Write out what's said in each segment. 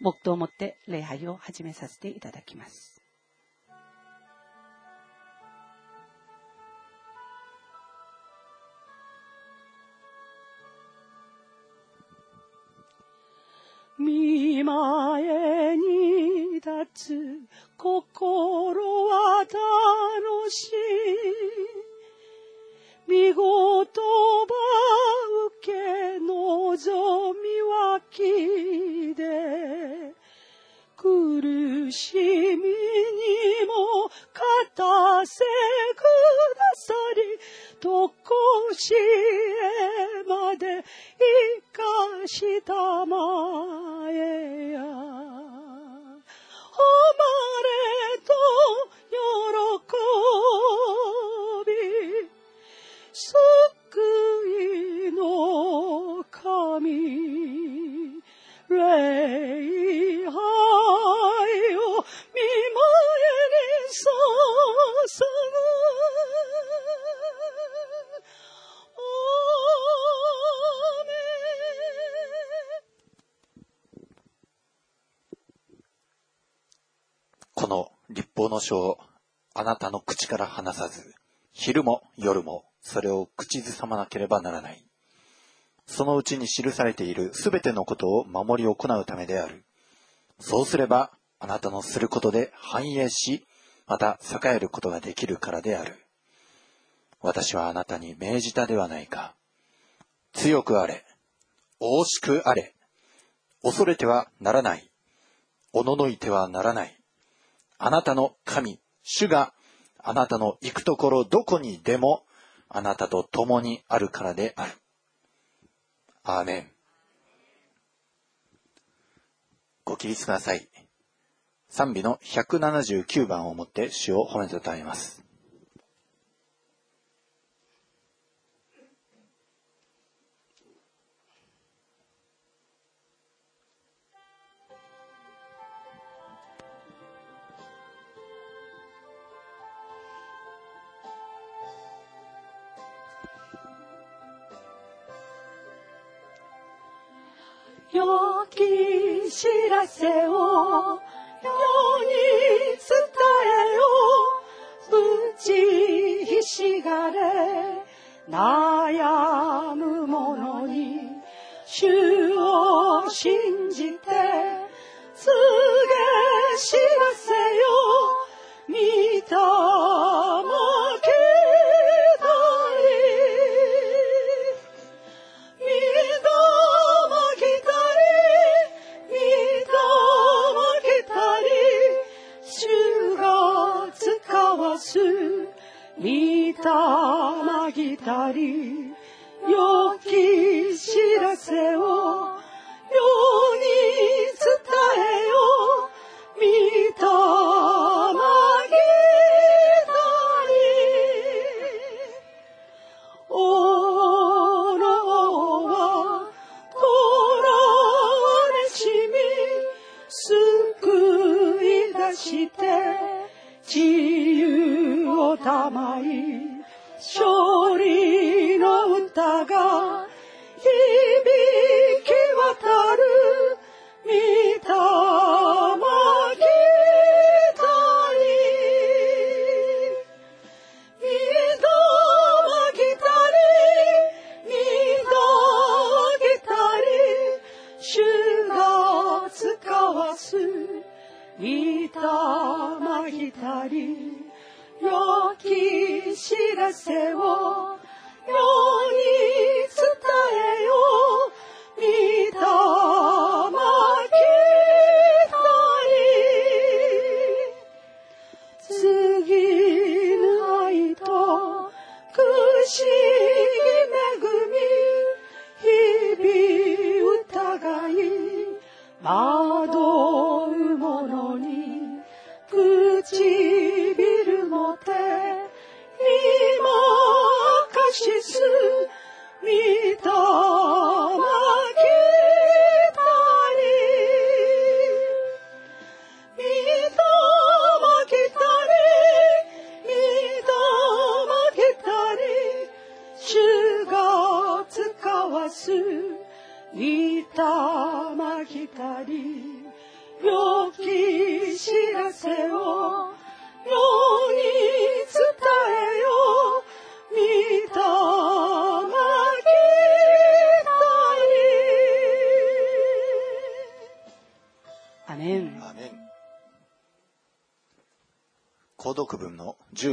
黙祷をもって礼拝を始めさせていただきます。の書をあなたの口から離さず、昼も夜もそれを口ずさまなければならない。そのうちに記されているすべてのことを守り行うためである。そうすれば、あなたのすることで繁栄し、また栄えることができるからである。私はあなたに命じたではないか。強くあれ。大しくあれ。恐れてはならない。おののいてはならない。あなたの神、主があなたの行くところどこにでもあなたと共にあるからである。アーメン。ご起立ください。賛美の179番をもって主を褒めてたえます。良き知らせを。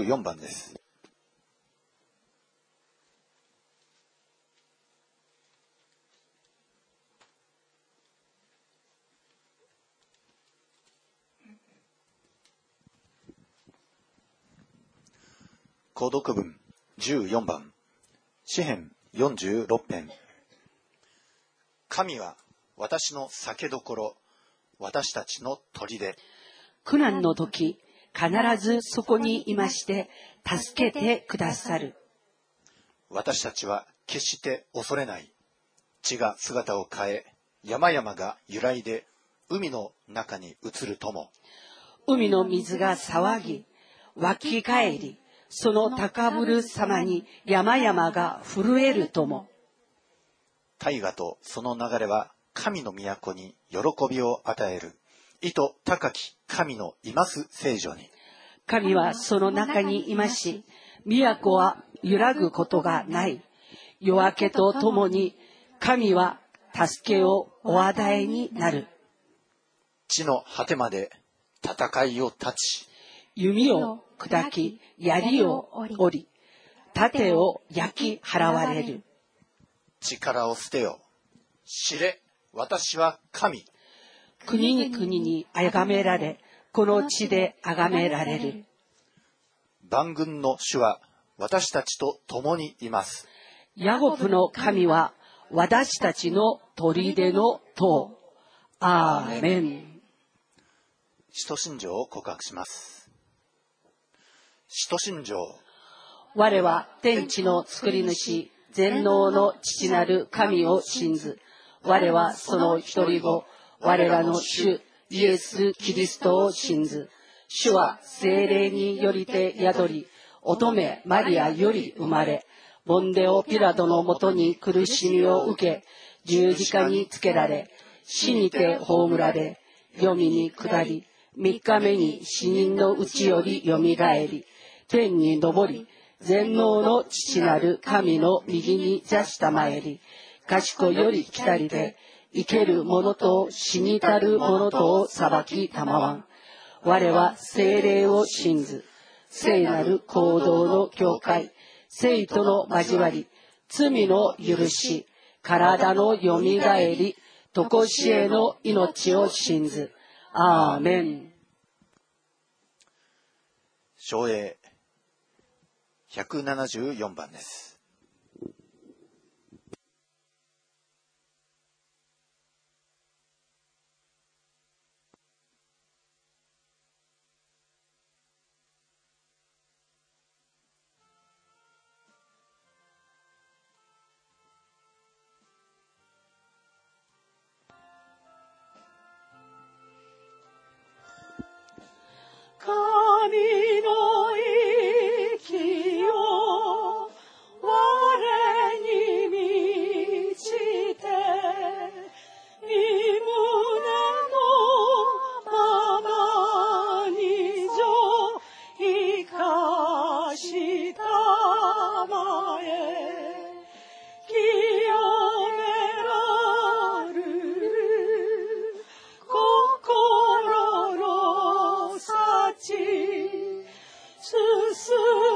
4番です。購読文14番。詩編46編。神は私の酒どころ私たちの砦。苦難の時必ずそこにいまして助けてくださる。私たちは決して恐れない地が姿を変え山々が揺らいで海の中に移るとも。海の水が騒ぎ湧き返りその高ぶる様に山々が震えるとも。大河とその流れは神の都に喜びを与える意図高き神のいます聖女に。神はその中にいまし都は揺らぐことがない。夜明けとともに神は助けをお与えになる。地の果てまで戦いを断ち弓を砕き槍を折り盾を焼き払われる。力を捨てよ。知れ私は神国に国に崇められこの地で崇められる。万軍の主は私たちと共にいます。ヤゴプの神は私たちの砦の塔。アーメン。使徒信条を告白します。使徒信条。我は天地の作り主全能の父なる神を信ず。我はその一人子我らの主イエス・キリストを信ず。主は精霊によりて宿り乙女マリアより生まれボンデオ・ピラドのもとに苦しみを受け十字架につけられ死にて葬られ黄泉に下り三日目に死人のうちよりよみがえり天に昇り全能の父なる神の右に座したまえり賢より来たりで生ける者と死にたる者とを裁きたまわん。我は精霊を信ず。聖なる行動の境界生との交わり。罪の許し。体のよみがえり。常しえの命を信ず。アーメン。昭栄174番です。神の息を我に満ちて、今のも so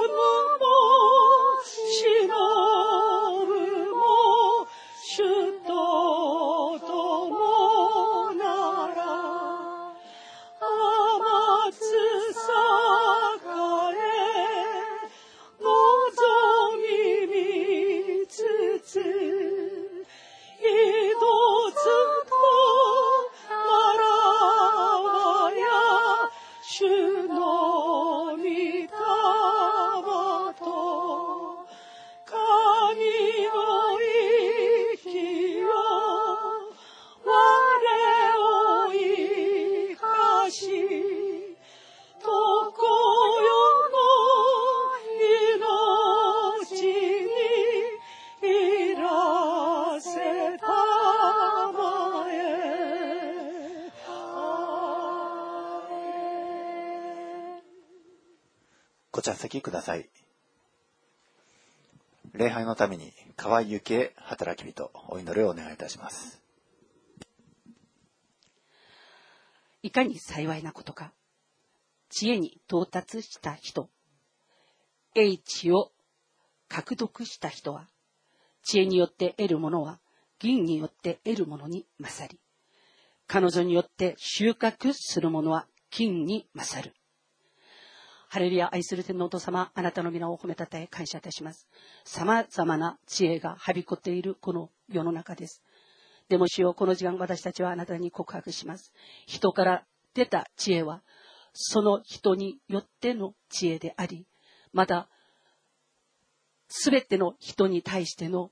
ために河合幸恵働き人お祈りをお願いいたします。いかに幸いなことか。知恵に到達した人。英知を獲得した人は、知恵によって得るものは、銀によって得るものに勝り、彼女によって収穫するものは金に勝る。ハレルヤ愛する天皇お父様、あなたの皆を褒めたたえ感謝いたします。様々な知恵がはびこっているこの世の中です。でも主よこの時間私たちはあなたに告白します。人から出た知恵は、その人によっての知恵であり、また、すべての人に対しての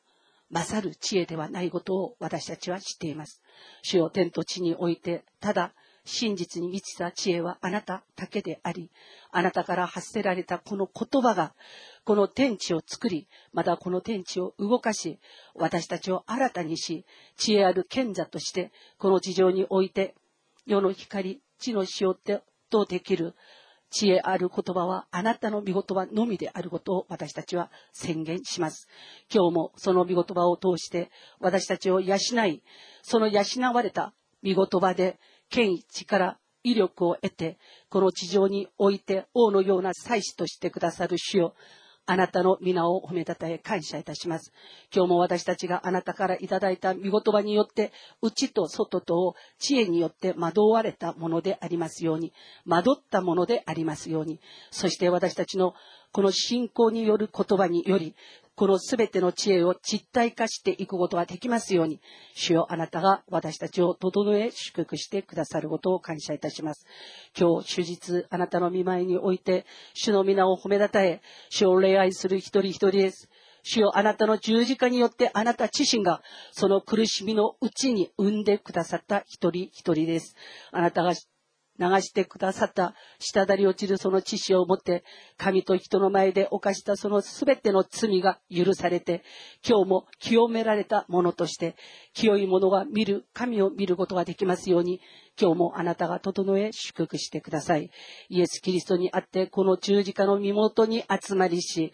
勝る知恵ではないことを私たちは知っています。主よ天と地において、ただ真実に満ちた知恵はあなただけであり、あなたから発せられたこの言葉が、この天地を作り、またこの天地を動かし、私たちを新たにし、知恵ある賢者として、この地上において、世の光、地の塩ってとできる知恵ある言葉はあなたの御言葉のみであることを私たちは宣言します。今日もその御言葉を通して私たちを養い、その養われた御言葉で権威、力、威力を得て、この地上において王のような祭司としてくださる主よ。あなたの皆を褒めたたえ感謝いたします。今日も私たちがあなたからいただいた御言葉によって、内と外とを知恵によって惑われたものでありますように、惑ったものでありますように、そして私たちのこの信仰による言葉により、このすべての知恵を実体化していくことができますように、主よあなたが私たちを整え祝福してくださることを感謝いたします。今日、主日、あなたの見舞いにおいて、主の皆を褒めたたえ、主を礼愛する一人一人です。主よあなたの十字架によってあなた自身がその苦しみのうちに産んでくださった一人一人です。あなたが流してくださった滴り落ちるその知識をもって神と人の前で犯したそのすべての罪が許されて今日も清められたものとして清いものが見る神を見ることができますように今日もあなたが整え祝福してください。イエス・キリストにあってこの十字架の身元に集まりし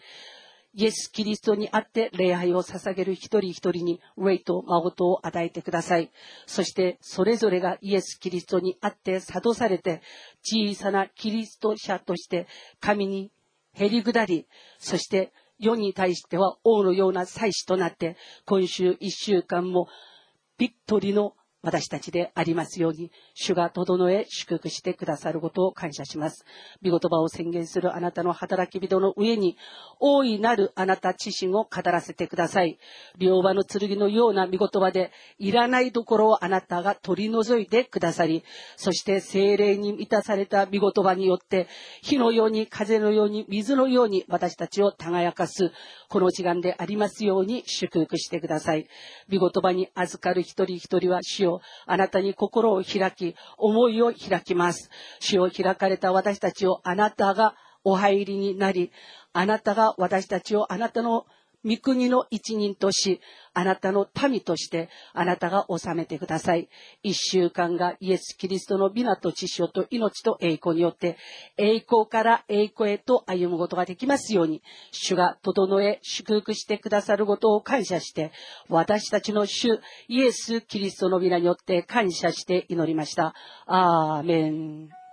イエス・キリストにあって礼拝を捧げる一人一人に霊と誠を与えてください。そしてそれぞれがイエス・キリストにあって諭されて小さなキリスト者として神にへり下り、そして世に対しては王のような祭司となって今週一週間もビットリの私たちでありますように、主が整え祝福してくださることを感謝します。御言葉を宣言するあなたの働き人の上に、大いなるあなた自身を語らせてください。両刃の剣のような御言葉で、いらないところをあなたが取り除いてくださり、そして精霊に満たされた御言葉によって、火のように風のように水のように私たちを輝かす、この時間でありますように祝福してください。御言葉に預かる一人一人は主をあなたに心を開き、思いを開きます。主を開かれた私たちをあなたがお入りになり、あなたが私たちをあなたの御国の一人とし、あなたの民として、あなたが治めてください。一週間がイエス・キリストの美名と知性と命と栄光によって、栄光から栄光へと歩むことができますように、主が整え、祝福してくださることを感謝して、私たちの主、イエス・キリストの皆によって感謝して祈りました。アーメン。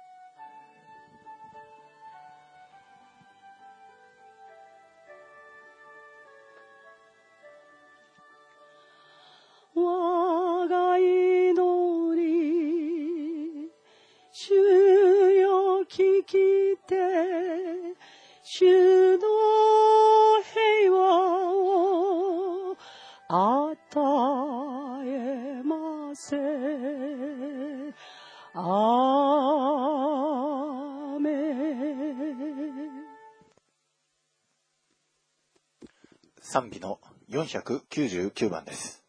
499番です。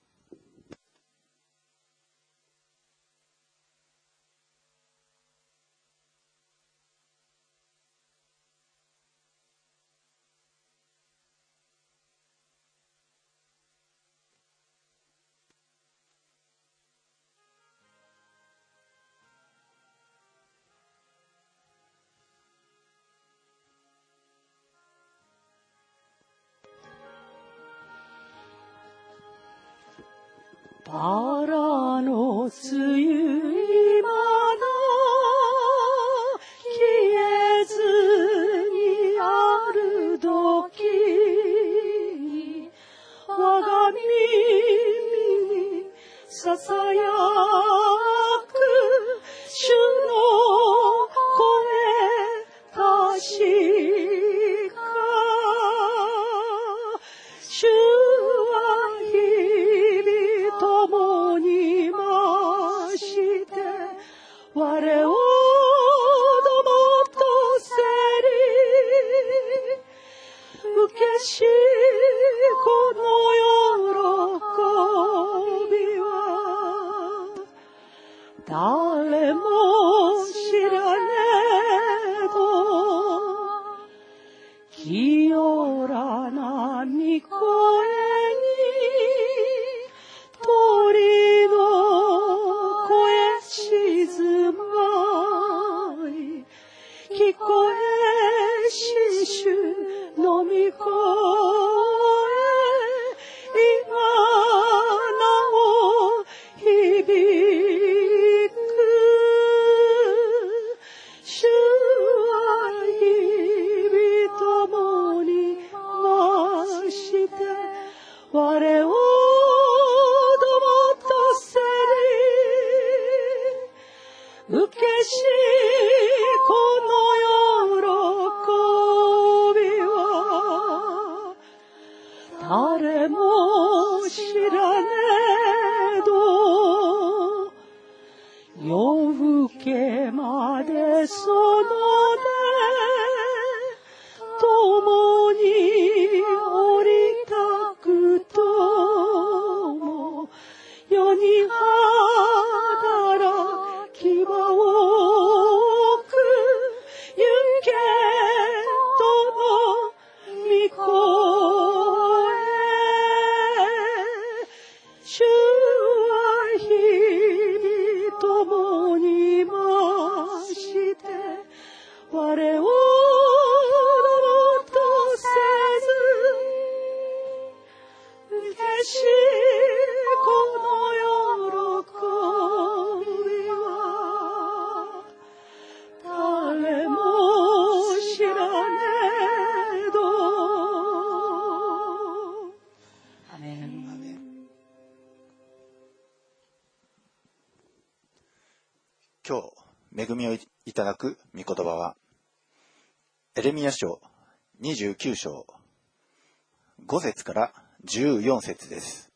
14節です。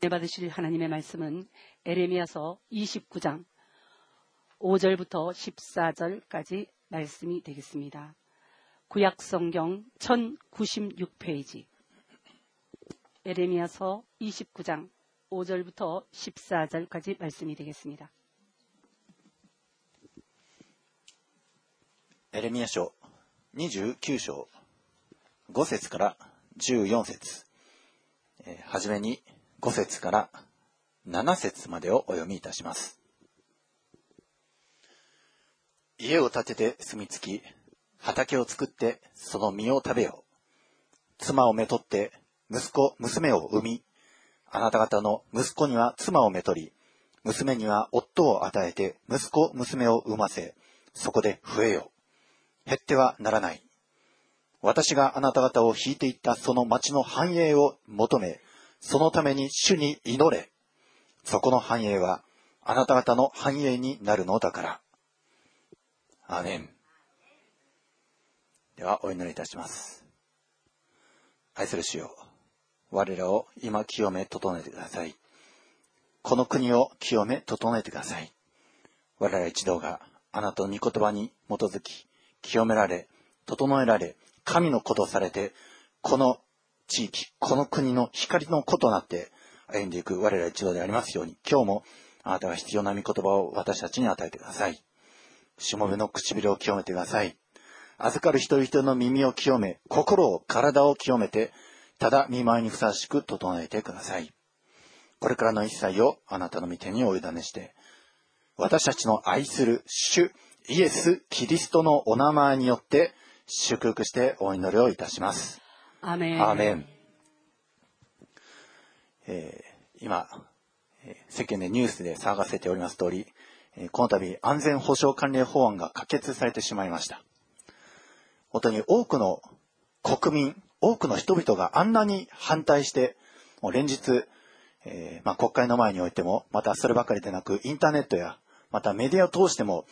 네 받으실 하나님의 말씀은 에레미야서 29장 5절부터 14절까지 말씀이 되겠습니다. 구약 성경 1096페이지 에레미야서 29장 5절부터 14절까지 말씀이 되겠습니다. エレミヤ書29章5節から14節 えはじめに5節から7節までをお読みいたします。家を建てて住み着き、畑を作ってその実を食べよう。妻をめとって息子、娘を産み、あなた方の息子には妻をめとり、娘には夫を与えて息子、娘を産ませ、そこで増えよ。減ってはならない。私があなた方を引いていったその町の繁栄を求め、そのために主に祈れ。そこの繁栄はあなた方の繁栄になるのだから。アメン。では、お祈りいたします。愛する主よ、我らを今清め整えてください。この国を清め整えてください。我ら一同があなたの御言葉に基づき、清められ、整えられ、神の子とされて、この地域、この国の光の子となって歩んでいく我ら一同でありますように、今日もあなたが必要な御言葉を私たちに与えてください。しもべの唇を清めてください。預かる人一人の耳を清め、心を、体を清めて、ただ見舞いにふさわしく整えてください。これからの一切をあなたの御手にお委ねして、私たちの愛する主イエス・キリストのお名前によって祝福してお祈りをいたします。アーメン。えー今、えー世間でニュースで騒がせております通り、えーこの度安全保障関連法案が可決されてしまいました。本当に多くの国民、多くの人々があんなに反対して、もう連日、えーまあ、国会の前においても、またそればかりでなく、インターネットや、またメディアを通しても、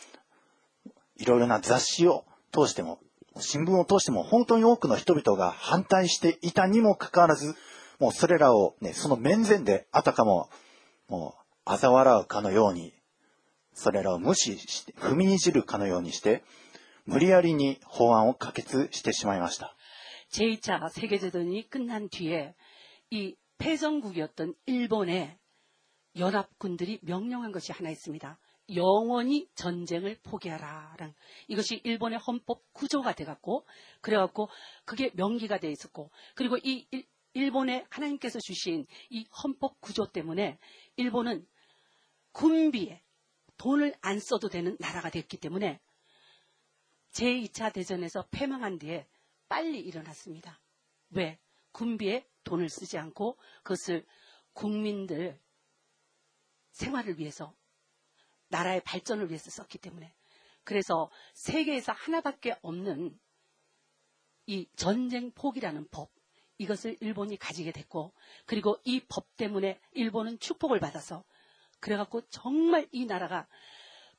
いろいろな雑誌を通しても、新聞を通しても、本当に多くの人々が反対していたにもかかわらず、もうそれらをね、その面前であたかも、もう、嘲笑うかのように、それらを無視して、踏みにじるかのようにして、無理やりに法案を可決してしまいました。 제2차 세계대전이 끝난 뒤에 이 패전국이었던 일본에 연합군들이 명령한 것이 하나 있습니다. 영원히 전쟁을 포기하라 라는 이것이 일본의 헌법 구조가 돼갖고 그래갖고 그게 명기가 돼 있었고 그리고 이 일- 일본의 하나님께서 주신 이 헌법 구조 때문에 일본은 군비에 돈을 안 써도 되는 나라가 됐기 때문에 제2차 대전에서 패망한 뒤에 빨리 일어났습니다. 왜? 군비에 돈을 쓰지 않고 그것을 국민들 생활을 위해서 나라의 발전을 위해서 썼기 때문에 그래서 세계에서 하나밖에 없는 이 전쟁 포기라는 법 이것을 일본이 가지게 됐고 그리고 이 법 때문에 일본은 축복을 받아서 그래갖고 정말 이 나라가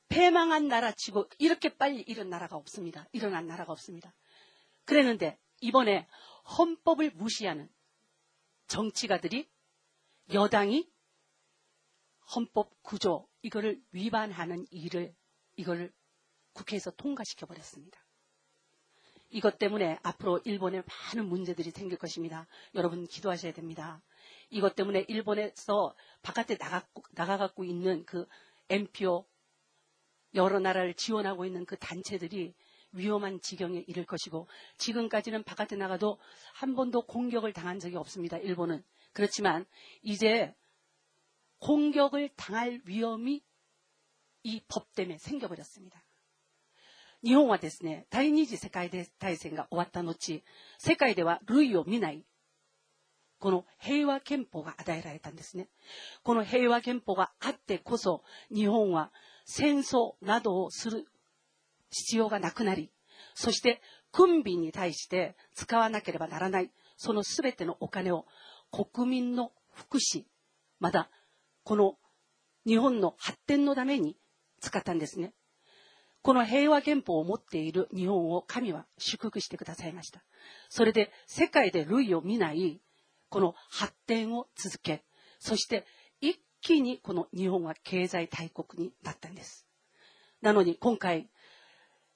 패망한 나라치고 이렇게 빨리 일어난 나라가 없습니다. 일어난 나라가 없습니다. 그랬는데 이번에 헌법을 무시하는 정치가들이 여당이 헌법 구조 이거를 위반하는 일을 이거를 국회에서 통과시켜 버렸습니다. 이것 때문에 앞으로 일본에 많은 문제들이 생길 것입니다. 여러분 기도하셔야 됩니다. 이것 때문에 일본에서 바깥에 나가, 나가갖고 있는 그 MPO 여러 나라를 지원하고 있는 그 단체들이 위험한 지경에 이를 것이고 지금까지는 바깥에 나가도 한 번도 공격을 당한 적이 없습니다. 일본은. 그렇지만 이제 공격을 당할 위험이 이 법 때문에 생겨버렸습니다. 日本はですね、第二次世界大戦が終わった後、世界では類を見ない、この平和憲法が与えられたんですね。この平和憲法があってこそ、日本は戦争などをする必要がなくなり、そして軍備に対して使わなければならない、そのすべてのお金を国民の福祉、また この日本の発展のために使ったんですね。この平和憲法を持っている日本を神は祝福してくださいました。それで世界で類を見ないこの発展を続け、そして一気にこの日本は経済大国になったんです。なのに今回、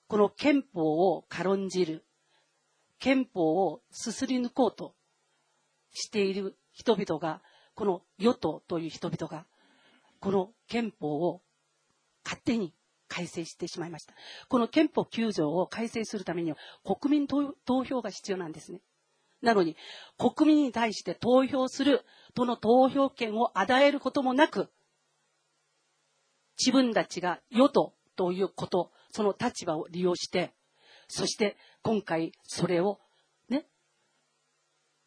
この憲法を軽んじる、憲法をすすり抜こうとしている人々が、この与党という人々が、この憲法を勝手に改正してしまいました。この憲法9条を改正するためには国民投投票が必要なんですね。なのに、国民に対して投票するとの投票権を与えることもなく、自分たちが与党ということ、その立場を利用して、そして今回それをね、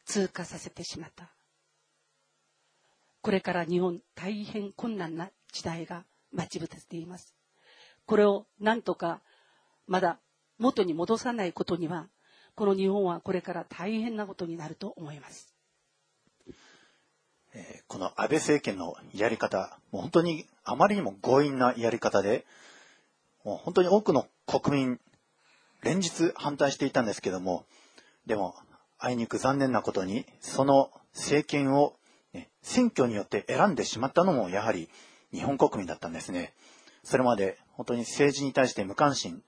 通過させてしまった。これから日本大変困難な時代が待ち伏せています。これをなんとかまだ元に戻さないことには、この日本はこれから大変なことになると思います。えこの安倍政権のやり方、もう本当にあまりにも強引なやり方で、もう本当に多くの国民、連日反対していたんですけども、でも、あいにく残念なことに、その政権を、ね、選挙によって選んでしまったのもやはり日本国民だったんですね。それまで本当に政治に対して無関心、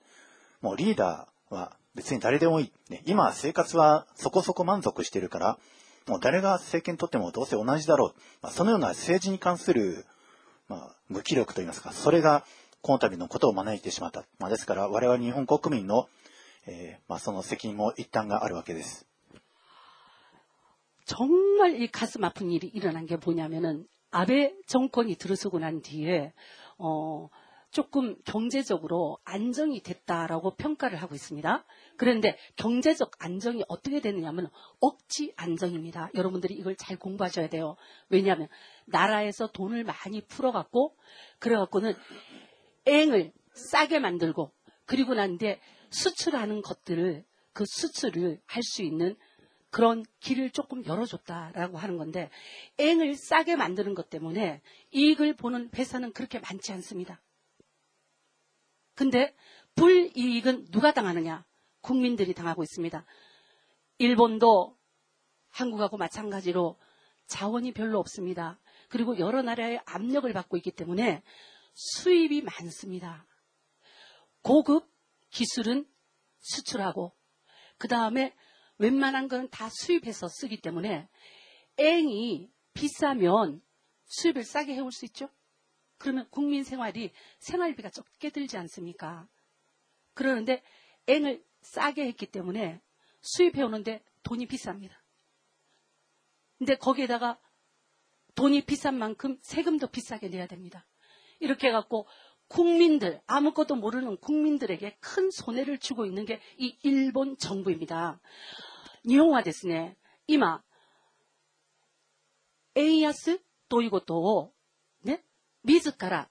もうリーダーは別に誰でもいい。ね、今生活はそこそこ満足してるから、もう誰が政権取ってもどうせ同じだろう。まあ、そのような政治に関する、まあ、無気力といいますか、それがこの度のことを招いてしまった。まあ、ですから我々日本国民の、えーまあ、その責任も一端があるわけです。 정말 이 가슴 아픈 일이 일어난 게 뭐냐면은 아베 정권이 들어서고 난 뒤에 어 조금 경제적으로 안정이 됐다라고 평가를 하고 있습니다. 그런데 경제적 안정이 어떻게 되느냐면 억지 안정입니다. 여러분들이 이걸 잘 공부하셔야 돼요. 왜냐하면 나라에서 돈을 많이 풀어갖고 그래갖고는 앵을 싸게 만들고 그리고 난데 수출하는 것들을 그 수출을 할 수 있는 그런 길을 조금 열어줬다라고 하는 건데 앵을 싸게 만드는 것 때문에 이익을 보는 회사는 그렇게 많지 않습니다. 근데 불이익은 누가 당하느냐? 국민들이 당하고 있습니다. 일본도 한국하고 마찬가지로 자원이 별로 없습니다. 그리고 여러 나라의 압력을 받고 있기 때문에 수입이 많습니다. 고급 기술은 수출하고 그 다음에 웬만한 거는 다 수입해서 쓰기 때문에 앵이 비싸면 수입을 싸게 해올 수 있죠. 그러면 국민 생활이 생활비가 적게 들지 않습니까? 그러는데 앵을 싸게 했기 때문에 수입해 오는데 돈이 비쌉니다. 근데 거기에다가 돈이 비싼 만큼 세금도 비싸게 내야 됩니다. 이렇게 해갖고 국민들, 아무것도 모르는 국민들에게 큰 손해를 주고 있는 게 이 일본 정부입니다. 日本はですね、今、円安ということを、ね、自ら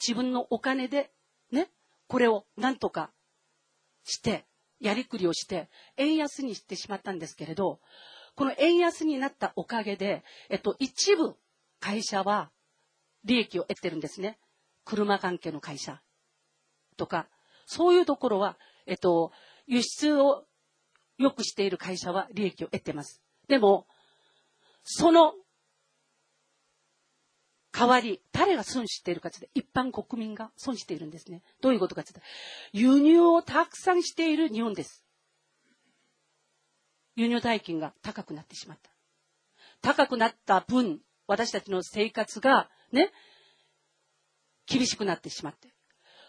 自分のお金で、ね、これをなんとかして、やりくりをして、円安にしてしまったんですけれど、この円安になったおかげで、えっと、一部会社は利益を得てるんですね。車関係の会社とか、そういうところは、えっと、輸出を良くしている会社は利益を得てます。でも、その代わり、誰が損しているかというと、一般国民が損しているんですね。どういうことかというと、輸入をたくさんしている日本です。輸入代金が高くなってしまった。高くなった分、私たちの生活がね、厳しくなってしまって、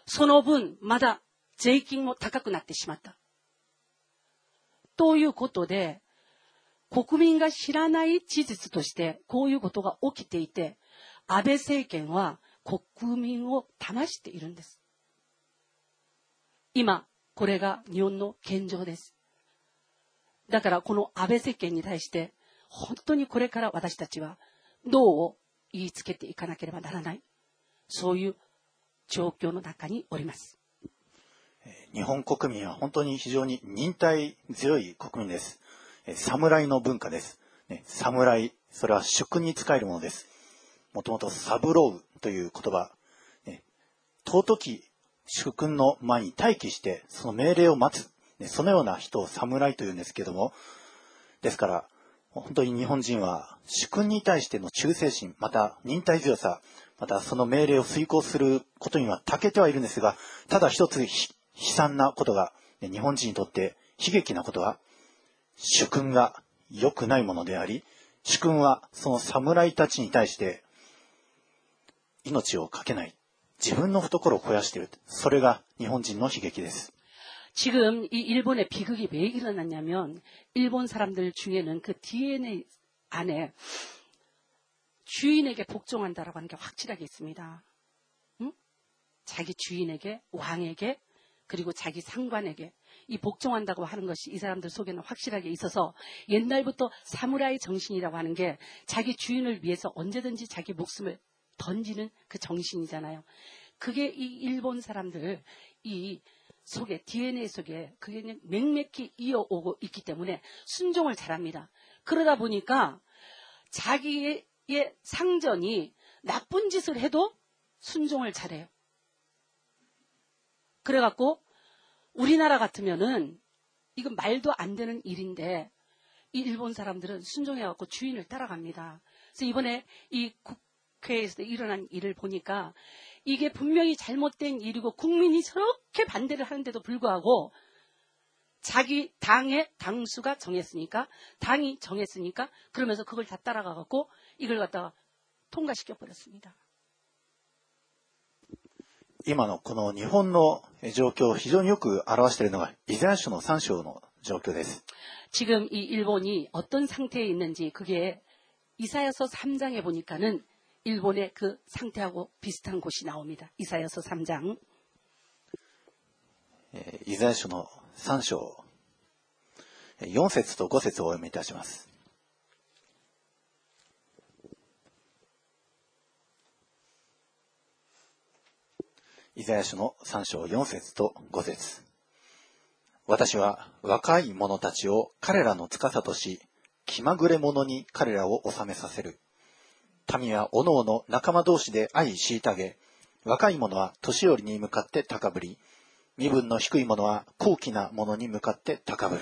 その分、まだ税金も高くなってしまった。ということで、国民が知らない事実として、こういうことが起きていて、安倍政権は国民を騙しているんです。今、これが日本の現状です。だからこの安倍政権に対して、本当にこれから私たちは、どう言いつけていかなければならない。そういう状況の中におります。日本国民は本当に非常に忍耐強い国民です。侍の文化です。侍、それは主君に仕えるものです。もともとサブロウという言葉、尊き主君の前に待機して、その命令を待つ、そのような人を侍というんですけども、ですから、本当に日本人は主君に対しての忠誠心、また忍耐強さ、またその命令を遂行することには長けてはいるんですが、ただ一つ悲惨なことが、日本人にとって悲劇なことは、主君が良くないものであり、主君はその侍たちに対して命を懸けない。自分の懐を肥やしている。それが日本人の悲劇です。 지금 이 일본의 비극이 왜 일어났냐면 일본 사람들 중에는 그 DNA 안에 주인에게 복종한다라고 하는 게 확실하게 있습니다. 응? 자기 주인에게, 왕에게, 그리고 자기 상관에게 이 복종한다고 하는 것이 이 사람들 속에는 확실하게 있어서 옛날부터 사무라이 정신이라고 하는 게 자기 주인을 위해서 언제든지 자기 목숨을 던지는 그 정신이잖아요. 그게 이 일본 사람들 이 속에 DNA 속에 그게 맹맥히 이어오고 있기 때문에 순종을 잘합니다. 그러다 보니까 자기의 의 상전이 나쁜 짓을 해도 순종을 잘해요. 그래갖고 우리나라 같으면은 이건 말도 안 되는 일인데 이 일본 사람들은 순종해갖고 주인을 따라갑니다. 그래서 이번에 이 국회에서 일어난 일을 보니까 이게 분명히 잘못된 일이고 국민이 저렇게 반대를 하는데도 불구하고 자기 당의 당수가 정했으니까 당이 정했으니까 그러면서 그걸 다 따라가 갖고 이걸 갖다가 통과시켜 버렸습니다. 今のこの日本の状況を非常によく表しているのが、イザヤ書の3章の状況です。 지금 이 일본이 어떤 상태에 있는지 그게 이사야서 3장에 보니까는 일본의 그 상태하고 비슷한 곳이 나옵니다. 이사야서 3장. えーイザヤ書の3章、えー4節と5節をお読みいたします。 イザヤ書の3章4節と5節私は若い者たちを彼らの司とし、気まぐれ者に彼らを治めさせる。民はおのおの仲間同士で愛虐げ、若い者は年寄りに向かって高ぶり、身分の低い者は高貴な者に向かって高ぶる。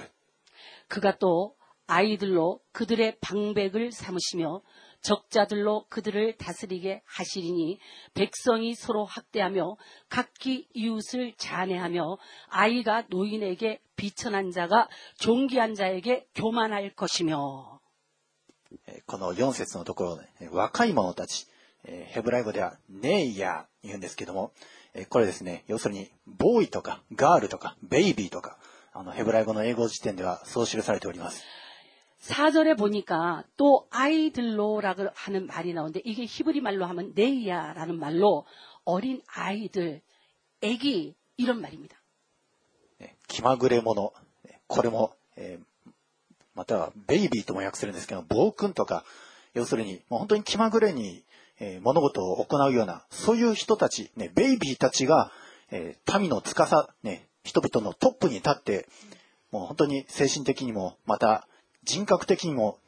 그가 또 아이들로 그들의 방백을 삼으시며 적자들로 그들을 다스리게 하시리니 백성이 서로 학대하며 각기 이웃을 잔해하며 아이가 노인에게 비천한 자가 존귀한 자에게 교만할 것이며 えーこの4節のところで、えー若い者たち、えーヘブライ語ではネイヤー言うんですけども、えーこれですね、要するに、ボーイとか、ガールとか、ベイビーとか、あの、ヘブライ語の英語辞典ではそう記されております。 4절에 보니까 또 아이들로라고 하는 말이 나오는데 이게 히브리 말로 하면 네이야라는 말로 어린 아이들, 애기 이런 말입니다. えー気まぐれ者、えーこれも、えーまたはベイビーとも訳するんですけど、暴君とか、要するに、もう本当に気まぐれに、えー物事を行うような、そういう人たち、ね、ベイビーたちが、えー民の司、ね、人々のトップに立って、もう本当に精神的にも、また 人格的にも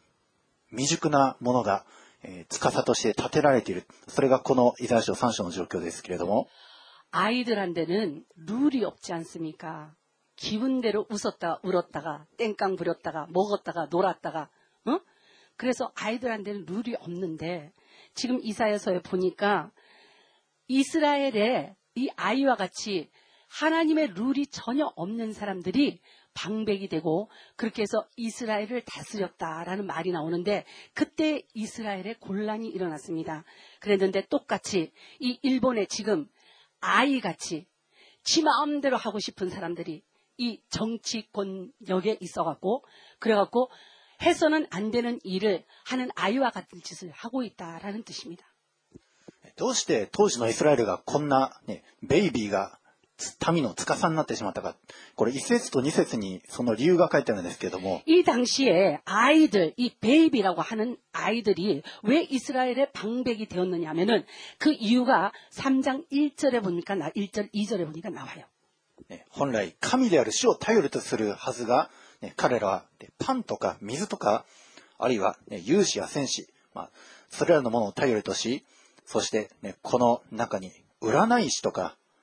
未熟なものが、えー司として立てられている。それがこのイザヤ書3章の状況ですけれども、 아이들한테는 룰이 없지 않습니까? 기분대로 웃었다가 울었다가 땡깡 부렸다가 먹었다가 놀았다가 어? 그래서 아이들한테는 룰이 없는데 지금 이사야서에 보니까 이스라엘의 이 아이와 같이 하나님의 룰이 전혀 없는 사람들이 방백이 되고 그렇게 해서 이스라엘을 다스렸다라는 말이 나오는데 그때 이스라엘에 곤란이 일어났습니다. 그랬는데 똑같이 이 일본에 지금 아이같이 지 마음대로 하고 싶은 사람들이 이 정치권역에 있어갖고 그래갖고 해서는 안 되는 일을 하는 아이와 같은 짓을 하고 있다라는 뜻입니다. どうして当時のイスラエルがこんな、ね、ベイビーが 民の司になってしまったか。これ一節と二節にその理由が書いてあるんですけれども、 이 당시에 아이들, 이 베이비라고 하는 아이들이 왜 이스라엘의 방백이 되었느냐 하면은 그 이유가 3장 1절에 보니까 나 1절, 2절에 보니까 나와요. ね本来神である主を頼りとするはずが、ね彼らはねパンとか水とか、あるいは、ね勇士や戦士、まあ、それらのものを頼りとし、そして、ね、この中に占い師とか、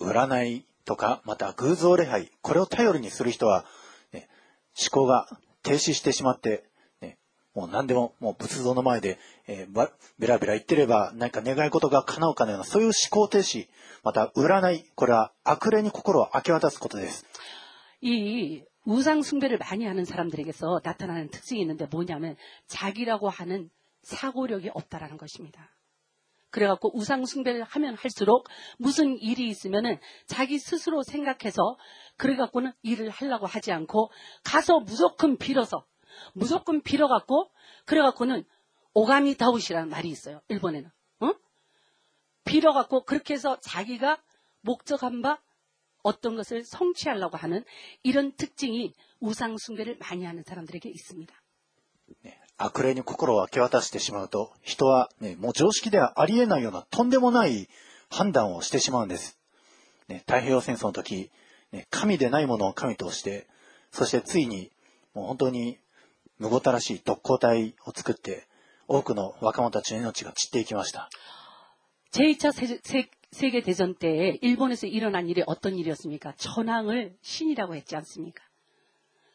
占いとか、また偶像礼拝、これを頼りにする人は、ね、思考が停止してしまって、ね、もう何でも、もう仏像の前で、えーばベラベラ言ってれば何か願い事が叶うかのような、そういう思考停止、また占い、これは悪霊に心を明け渡すことです。 이 우상 숭배를 많이 하는 사람들에게서 나타나는 특징이 있는데 뭐냐면 자기라고 하는 사고력이 없다라는 것입니다. 그래갖고 우상 숭배를 하면 할수록 무슨 일이 있으면은 자기 스스로 생각해서 그래갖고는 일을 하려고 하지 않고 가서 무조건 빌어서 무조건 빌어갖고 그래갖고는 오가미 다우시라는 말이 있어요. 일본에는. 어? 빌어갖고 그렇게 해서 자기가 목적한 바 어떤 것을 성취하려고 하는 이런 특징이 우상 숭배를 많이 하는 사람들에게 있습니다. ね悪霊に心を明け渡してしまうと、人は、ね、もう常識ではありえないようなとんでもない判断をしてしまうんです。ね、太平洋戦争の時、ね、神でないものを神として、そしてついに、もう本当に、むごたらしい特攻隊を作って、多くの若者たちの命が散っていきました。 제2차 세, 계 대전 때에 일본에서 일어난 일이 어떤 일이었습니까? 천황을 신이라고 했지 않습니까?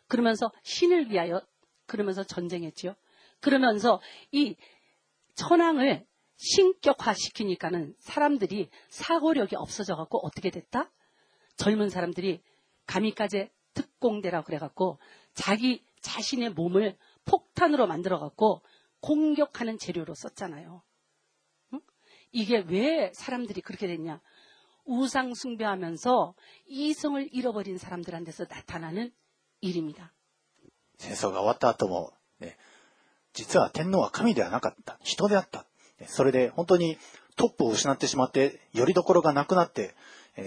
그러면서 신을 위하여 그러면서 전쟁했죠. 그러면서 이 천황을 신격화시키니까는 사람들이 사고력이 없어져 갖고 어떻게 됐다? 젊은 사람들이 가미까지 특공대라고 그래 갖고 자기 자신의 몸을 폭탄으로 만들어 갖고 공격하는 재료로 썼잖아요. 이게 왜 사람들이 그렇게 됐냐? 우상 숭배하면서 이성을 잃어버린 사람들한테서 나타나는 일입니다. 세서가 왔다 또 뭐 実は天皇は神ではなかった。人であった。それで本当にトップを失ってしまって、よりどころがなくなって、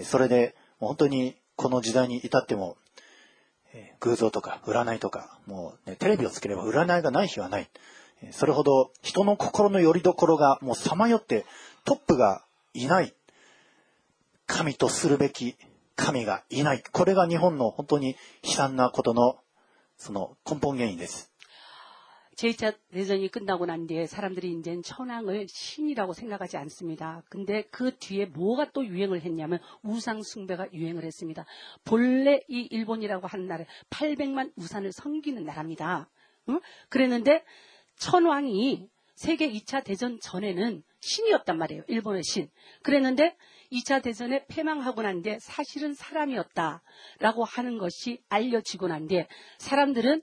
それで本当にこの時代に至っても、偶像とか占いとか、もう、ね、テレビをつければ占いがない日はない。それほど人の心のよりどころがもうさまよってトップがいない。神とするべき神がいない。これが日本の本当に悲惨なことのその根本原因です。 제2차 대전이 끝나고 난 뒤에 사람들이 이제 천황을 신이라고 생각하지 않습니다. 근데 그 뒤에 뭐가 또 유행을 했냐면 우상 숭배가 유행을 했습니다. 본래 이 일본이라고 하는 나라 800만 우산을 섬기는 나라입니다. 응? 그랬는데 천왕이 세계 2차 대전 전에는 신이었단 말이에요. 일본의 신. 그랬는데 2차 대전에 패망하고 난 뒤에 사실은 사람이었다라고 하는 것이 알려지고 난 뒤에 사람들은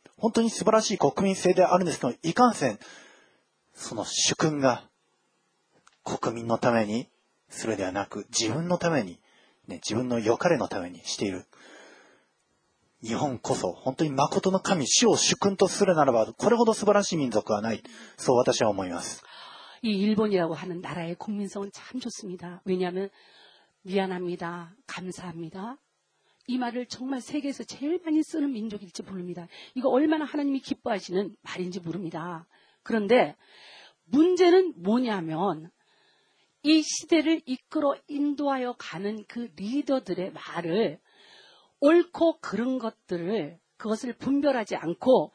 本当に素晴らしい国民性であるんですけど、いかんせん、その主君が国民のためにするではなく、自分のために、ね、自分の良かれのためにしている。日本こそ本当に誠の神、死を主君とするならば、これほど素晴らしい民族はない。そう私は思います。 이 일본이라고 하는 나라의 국민성은 참 좋습니다. 왜냐하면 미안합니다. 감사합니다. 이 말을 정말 세계에서 제일 많이 쓰는 민족일지 모릅니다. 이거 얼마나 하나님이 기뻐하시는 말인지 모릅니다. 그런데 문제는 뭐냐면 이 시대를 이끌어 인도하여 가는 그 리더들의 말을 옳고 그른 것들을 그것을 분별하지 않고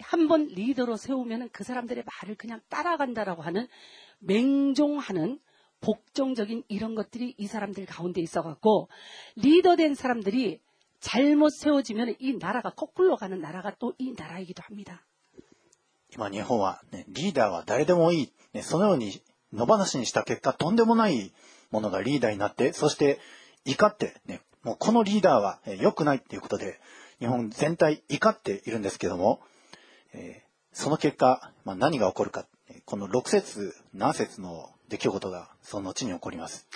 한 번 리더로 세우면 그 사람들의 말을 그냥 따라간다라고 하는 맹종하는 복종적인 이런 것들이 이 사람들 가운데 있어갖고 리더된 사람들이 잘못 세워지면 이 나라가 거꾸로 가는 나라가 또 이 나라이기도 합니다. 今日本は、ね、リーダーは誰でもいい、ね、そのように野放しにした結果、とんでもないものがリーダーになって、そして怒って、ね、もうこのリーダーはえー良くないっていうことで、日本全体怒っているんですけども、えーその結果、まあ、何が起こるか、えーこの6節、7節の 出来事がその後に起こります。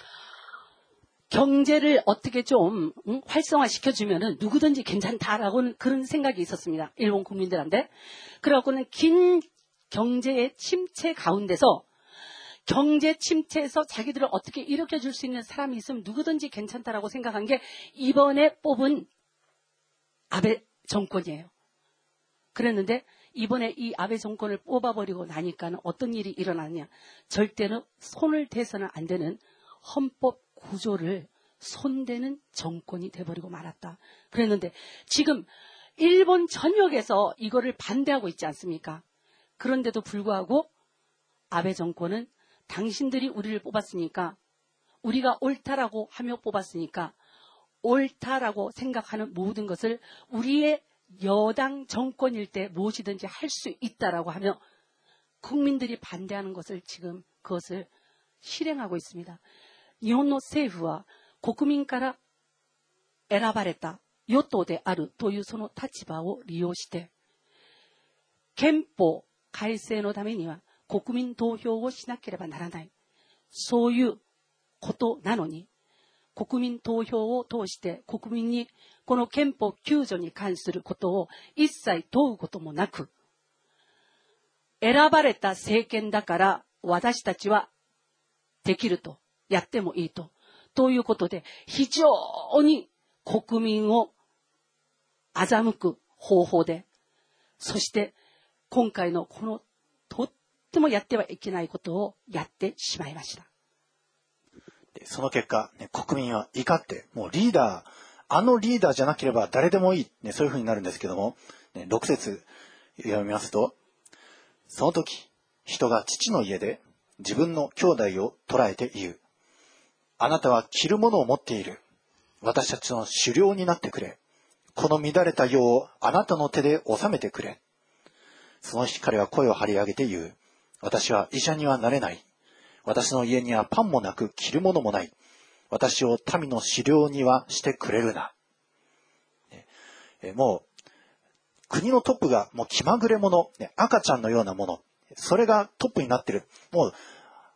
경제를 어떻게 좀 응? 활성화시켜주면은 누구든지 괜찮다라고는 그런 생각이 있었습니다. 일본 국민들한테. 그래갖고는 긴 경제의 침체 가운데서 경제 침체에서 자기들을 어떻게 일으켜줄 수 있는 사람이 있으면 누구든지 괜찮다라고 생각한 게 이번에 뽑은 아베 정권이에요. 그랬는데 이번에 이 아베 정권을 뽑아버리고 나니까는 어떤 일이 일어나냐. 절대로 손을 대서는 안 되는 헌법 구조를 손대는 정권이 돼버리고 말았다. 그랬는데 지금 일본 전역에서 이거를 반대하고 있지 않습니까? 그런데도 불구하고 아베 정권은 당신들이 우리를 뽑았으니까 우리가 옳다라고 하며 뽑았으니까 옳다라고 생각하는 모든 것을 우리의 여당 정권일 때 무엇이든지 할 수 있다라고 하며 국민들이 반대하는 것을 지금 그것을 실행하고 있습니다. 日本の政府は国民から選ばれた与党であるというその立場を利用して憲法改正のためには国民投票をしなければならない。そういうことなのに、国民投票を通して国民に この憲法9条に関することを一切問うこともなく、選ばれた政権だから私たちはできると、やってもいいと。ということで、非常に国民を欺く方法で、そして今回のこのとってもやってはいけないことをやってしまいました。その結果、ね、国民は怒って、もうリーダー、あのリーダーじゃなければ誰でもいい、ね、そういう風になるんですけども、ね、6節読みますと、その時、人が父の家で自分の兄弟を捉えて言う。あなたは着るものを持っている。私たちの狩猟になってくれ。この乱れた世をあなたの手で収めてくれ。その日彼は声を張り上げて言う。私は医者にはなれない。私の家にはパンもなく着るものもない。私を民の狩猟にはしてくれるな。ねえもう、国のトップがもう気まぐれ者、ね赤ちゃんのようなもの。それがトップになってる。もう、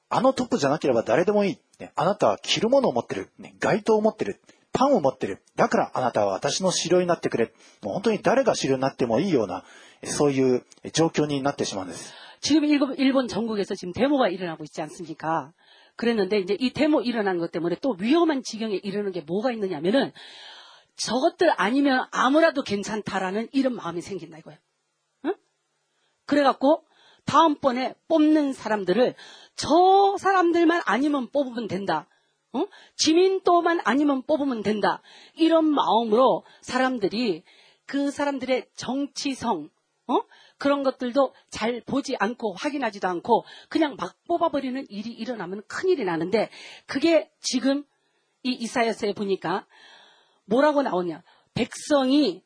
あのトップじゃなければ誰でもいい。ねあなたは着るものを持ってる。ね街灯を持ってる。パンを持ってる。だからあなたは私の狩猟になってくれ。もう本当に誰が狩猟になってもいいような、そういう状況になってしまうんです。 지금 일본, 일본 전국에서 지금 데모가 일어나고 있지 않습니까? 그랬는데 이제 이 데모 일어난 것 때문에 또 위험한 지경에 이르는 게 뭐가 있느냐면은 저것들 아니면 아무라도 괜찮다라는 이런 마음이 생긴다 이거예요. 응? 그래갖고 다음번에 뽑는 사람들을 저 사람들만 아니면 뽑으면 된다. 어? 지민도만 아니면 뽑으면 된다. 이런 마음으로 사람들이 그 사람들의 정치성, 어? 그런 것들도 잘 보지 않고 확인하지도 않고 그냥 막 뽑아버리는 일이 일어나면 큰일이 나는데 그게 지금 이 이사야서에 보니까 뭐라고 나오냐. 백성이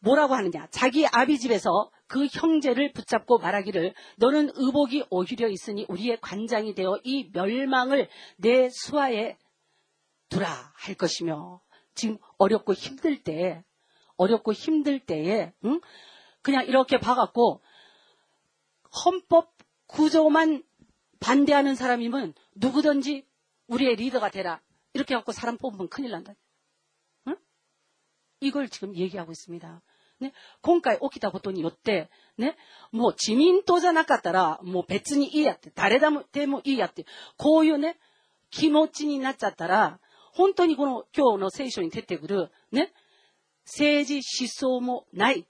뭐라고 하느냐. 자기 아비 집에서 그 형제를 붙잡고 말하기를 너는 의복이 오히려 있으니 우리의 관장이 되어 이 멸망을 내 수하에 두라 할 것이며 지금 어렵고 힘들 때 어렵고 힘들 때에 응? 그냥 이렇게 봐갖고 헌법 구조만 반대하는 사람이면 누구든지 우리의 리더가 되라 이렇게 갖고 사람 뽑으면 큰일 난다. 응? 이걸 지금 얘기하고 있습니다. ね、今回起きたことによって、ね、もう自民党じゃなかったら、もう別にいいやって、誰でもでもいいやって、こういうね、気持ちになっちゃったら、本当にこの今日の聖書に出てくる、ね、政治思想もない、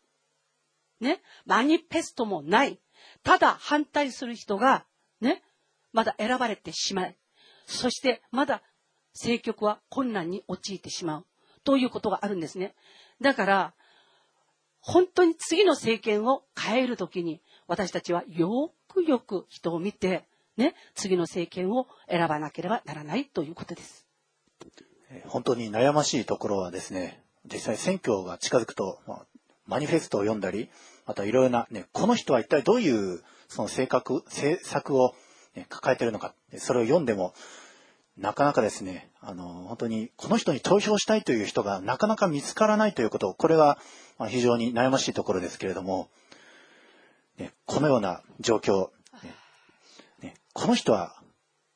ね、マニフェストもない、ただ反対する人が、ね、まだ選ばれてしまい、そしてまだ政局は困難に陥ってしまう、ということがあるんですね。だから、本当に次の政権を変えるときに、私たちはよくよく人を見て、ね、次の政権を選ばなければならないということです。本当に悩ましいところはですね、実際選挙が近づくと、マニフェストを読んだり、またいろいろな、ね、この人は一体どういうその性格、政策を、ね抱えているのか、それを読んでも、なかなかですね、あの、本当にこの人に投票したいという人がなかなか見つからないということ、これが非常に悩ましいところですけれども、ね、このような状況、ねねこの人は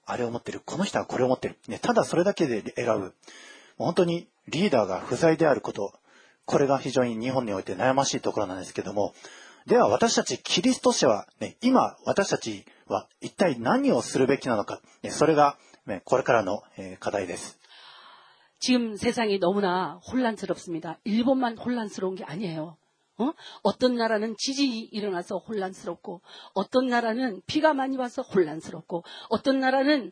あれを持ってる、この人はこれを持ってる、ね、ただそれだけで選ぶ、本当にリーダーが不在であること、これが非常に日本において悩ましいところなんですけども、では私たちキリスト者は、ね、今私たちは一体何をするべきなのか、ねそれが、ねこれからのえー課題です。 지금 세상이 너무나 혼란스럽습니다. 일본만 혼란스러운 게 아니에요. 어? 어떤 나라는 지진이 일어나서 혼란스럽고, 어떤 나라는 비가 많이 와서 혼란스럽고, 어떤 나라는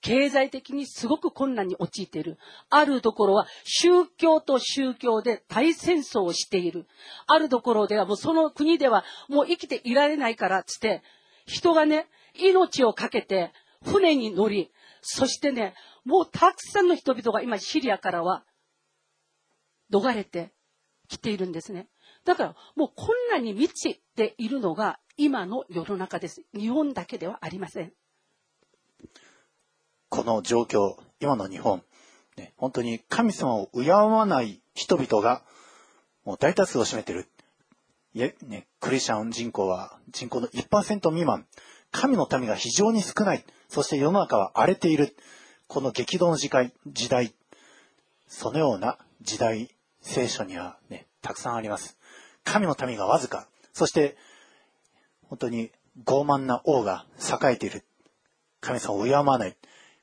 経済的にすごく困難に陥っている。あるところは宗教と宗教で大戦争をしている。あるところではもうその国ではもう生きていられないからつって、人がね、命をかけて船に乗り、そしてね、もうたくさんの人々が今シリアからは逃れてきているんですね。だからもう困難に満ちているのが今の世の中です。日本だけではありません。この状況、今の日本、ね、本当に神様を敬わない人々がもう大多数を占めてる。いえね、クリスチャン人口は人口の1%未満。神の民が非常に少ない。そして世の中は荒れている。この激動の時代、時代。そのような時代、聖書にはね、たくさんあります。神の民がわずか。そして、本当に傲慢な王が栄えている。神様を敬わない。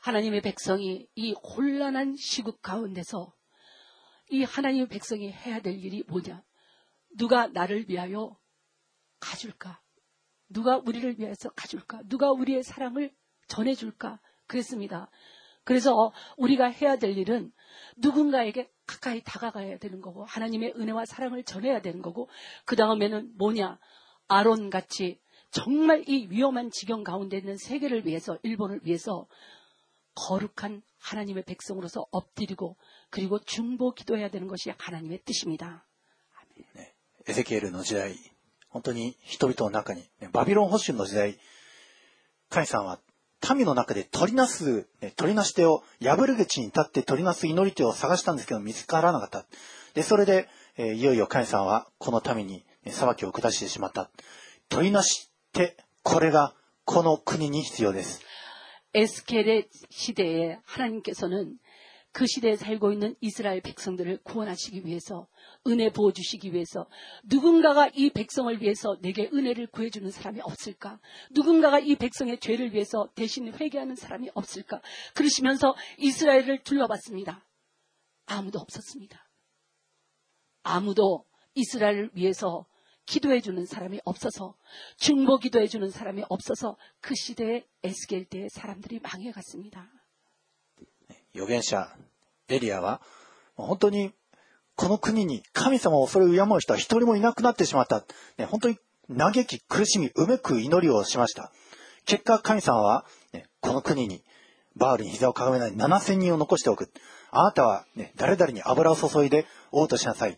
하나님의 백성이 이 혼란한 시국 가운데서 이 하나님의 백성이 해야 될 일이 뭐냐? 누가 나를 위하여 가줄까? 누가 우리를 위해서 가줄까? 누가 우리의 사랑을 전해줄까? 그랬습니다. 그래서 우리가 해야 될 일은 누군가에게 가까이 다가가야 되는 거고 하나님의 은혜와 사랑을 전해야 되는 거고 그 다음에는 뭐냐? 아론 같이 정말 이 위험한 지경 가운데 있는 세계를 위해서 일본을 위해서 거룩한 하나님의 백성으로서 엎드리고 그리고 중보 기도해야 되는 것이 하나님의 뜻입니다. エゼキエルの時代、本当に人々の中に、ねバビロン保守の時代、神様は民の中で取りなす、ね取りなし手を破る口に立って取りなす祈り手を探したんですけど見つからなかった。で、それで、えーいよいよ神様はこの民に、ね裁きを下してしまった。取りなし手、これがこの国に必要です。 에스겔의 시대에 하나님께서는 그 시대에 살고 있는 이스라엘 백성들을 구원하시기 위해서 은혜 부어 주시기 위해서 누군가가 이 백성을 위해서 내게 은혜를 구해주는 사람이 없을까? 누군가가 이 백성의 죄를 위해서 대신 회개하는 사람이 없을까? 그러시면서 이스라엘을 둘러봤습니다. 아무도 없었습니다. 아무도 이스라엘을 위해서 기도해주는 사람이 없어서 중보 기도해주는 사람이 없어서 그 시대에 에스겔 때의 사람들이 망해갔습니다. 預言者エリアは、もう本当にこの国に神様をそれを敬う人は一人もいなくなってしまった。ね、本当に嘆き、苦しみ、うめく祈りをしました。結果、神様は、ね、この国にバールに膝をかがめない7000人を残しておく。あなたは、ね、誰々に油を注いで王としなさい。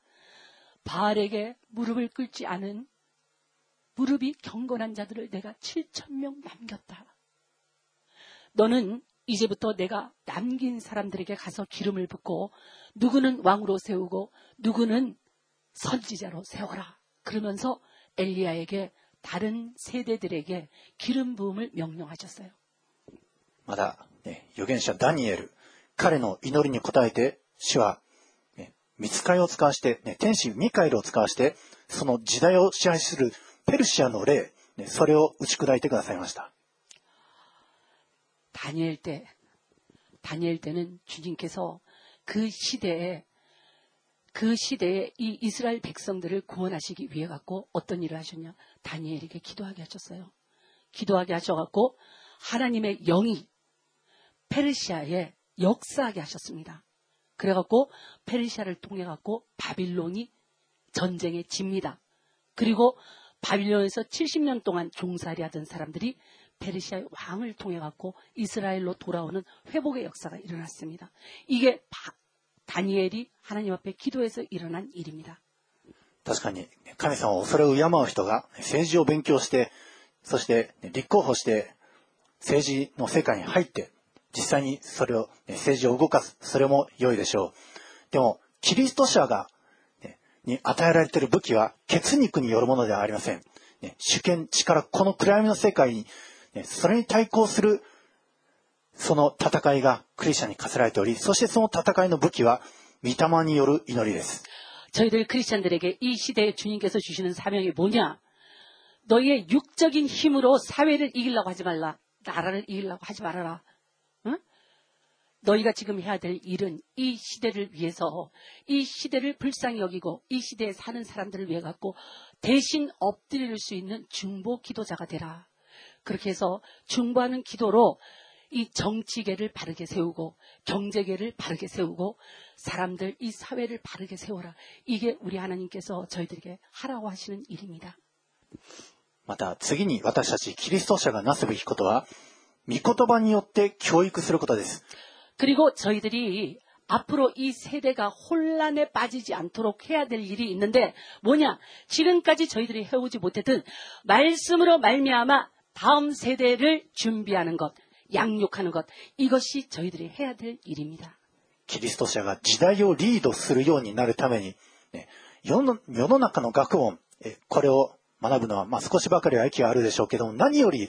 바알에게 무릎을 꿇지 않은 무릎이 경건한 자들을 내가 7천 명 남겼다. 너는 이제부터 내가 남긴 사람들에게 가서 기름을 붓고 누구는 왕으로 세우고 누구는 선지자로 세워라. 그러면서 엘리야에게 다른 세대들에게 기름 부음을 명령하셨어요. また、ね、預言者ダニエル、彼の祈りに応えて、主は、ね、 見つかりを使わして、ね、天使ミカエルを使わして、その時代を支配するペルシアの霊、ね、それを打ち砕いてくださいました。 다니엘 때, 다니엘 때는 주님께서 그 시대에 그 시대에 이 이스라엘 백성들을 구원하시기 위해 갖고 어떤 일을 하셨냐? 다니엘에게 기도하게 하셨어요. 기도하게 하셔갖고 하나님의 영이 페르시아에 역사하게 하셨습니다. 그래갖고 페르시아를 통해 갖고 바빌론이 전쟁에 집니다. 그리고 바빌론에서 70년 동안 종살이 하던 사람들이 페르시아의 왕을 통해 갖고 이스라엘로 돌아오는 회복의 역사가 일어났습니다. 이게 바- 다니엘이 하나님 앞에 기도해서 일어난 일입니다. 確かに、ね神様をそれを敬う人が、ね政治を勉強して、そして、ね立候補して、 政治の世界に入って、 実際にそれを、ね政治を動かす。それも良いでしょう。でも、キリスト者が、ねに与えられている武器は、血肉によるものではありません。ね主権、力、この暗闇の世界に、ねそれに対抗する、その戦いがクリスチャンに課せられており、そしてその戦いの武器は、御霊による祈りです。 저희들 크리스천들에게 이 시대에 주님께서 주시는 사명이 뭐냐? 너희의 육적인 힘으로 사회를 이기려고 하지 말라. 나라를 이기려고 하지 말아라. 응? 너희가 지금 해야 될 일은 이 시대를 위해서 이 시대를 불쌍히 여기고 이 시대에 사는 사람들을 위해 갖고 대신 엎드릴 수 있는 중보 기도자가 되라. 그렇게 해서 중보하는 기도로 이 정치계를 바르게 세우고 경제계를 바르게 세우고 사람들 이 사회를 바르게 세워라. 이게 우리 하나님께서 저희들에게 하라고 하시는 일입니다. また、次に私たちキリスト者がなすべきことは、御言葉によって教育することです。 그리고 저희들이 앞으로 이 세대가 혼란에 빠지지 않도록 해야 될 일이 있는데 뭐냐? 지금까지 저희들이 해오지 못했던 말씀으로 말미암아 다음 세대를 준비하는 것, 양육하는 것 이것이 저희들이 해야 될 일입니다. キリスト者が時代をリードするようになるために、ね世の世の中の学問、えこれを学ぶのは、まあ、少しばかりは益はあるでしょうけども、何より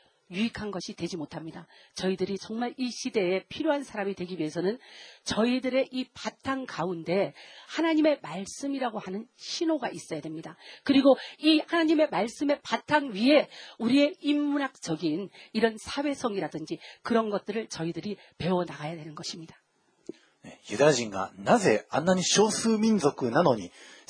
유익한 것이 되지 못합니다. 저희들이 정말 이 시대에 필요한 사람이 되기 위해서는 저희들의 이 바탕 가운데 하나님의 말씀이라고 하는 신호가 있어야 됩니다. 그리고 이 하나님의 말씀의 바탕 위에 우리의 인문학적인 이런 사회성이라든지 그런 것들을 저희들이 배워 나가야 되는 것입니다. ねユダヤ人がなぜあんなに少数民族なのに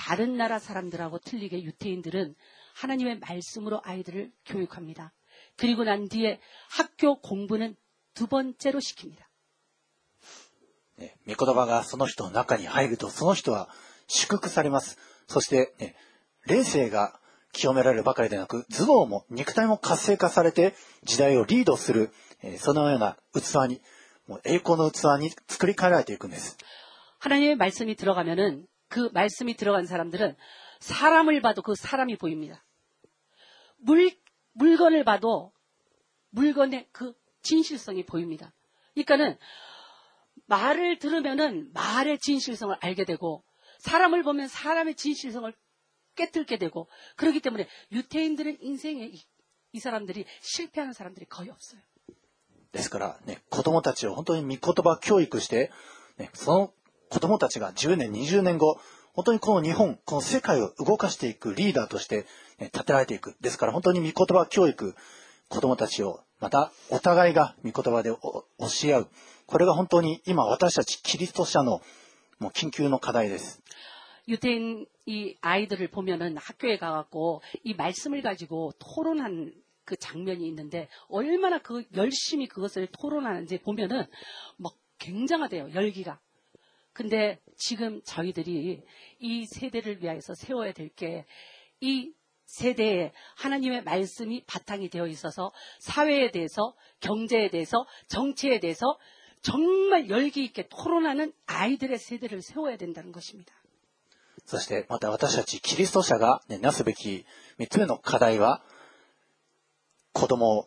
다른 나라 사람들하고 틀리게 유태인들은 하나님의 말씀으로 아이들을 교육합니다. 그리고 난 뒤에 학교 공부는 두 번째로 시킵니다. ね、御言葉がその人の中に入ると、その人は祝福されます。そして、ね、霊性が清められるばかりでなく、頭脳も肉体も活性化されて、時代をリードする、えーそのような器に、もう栄光の器に作り変えられていくんです。 하나님의 말씀이 들어가면은 그 말씀이 들어간 사람들은 사람을 봐도 그 사람이 보입니다. 물, 물건을 봐도 물건의 그 진실성이 보입니다. 그러니까는 말을 들으면은 말의 진실성을 알게 되고 사람을 보면 사람의 진실성을 깨뜨리게 되고 그렇기 때문에 유태인들의 인생에 이, 이 사람들이 실패하는 사람들이 거의 없어요. ですから、ね、子供たちを本当に御言葉教育して、ね、その 子供たちが10年、20年後、本当にこの日本、この世界を動かしていくリーダーとして、ね、立てられていく。ですから本当に御言葉教育、子供たちを、またお互いが御言葉でお教え合う。これが本当に今私たちキリスト者のもう緊急の課題です。 유태인 이 아이들을 보면은 학교에 가갖고 이 말씀을 가지고 토론한 그 장면이 있는데 얼마나 그 열심히 그것을 토론하는지 보면은 막 굉장하대요 열기가. 근데 지금 저희들이 이 세대를 위해서 세워야 될 게 이 세대에 하나님의 말씀이 바탕이 되어 있어서 사회에 대해서 경제에 대해서 정치에 대해서 정말 열기 있게 토론하는 아이들의 세대를 세워야 된다는 것입니다. そしてまた私たちキリスト者が、ね、なすべき3つ目の課題は、子供を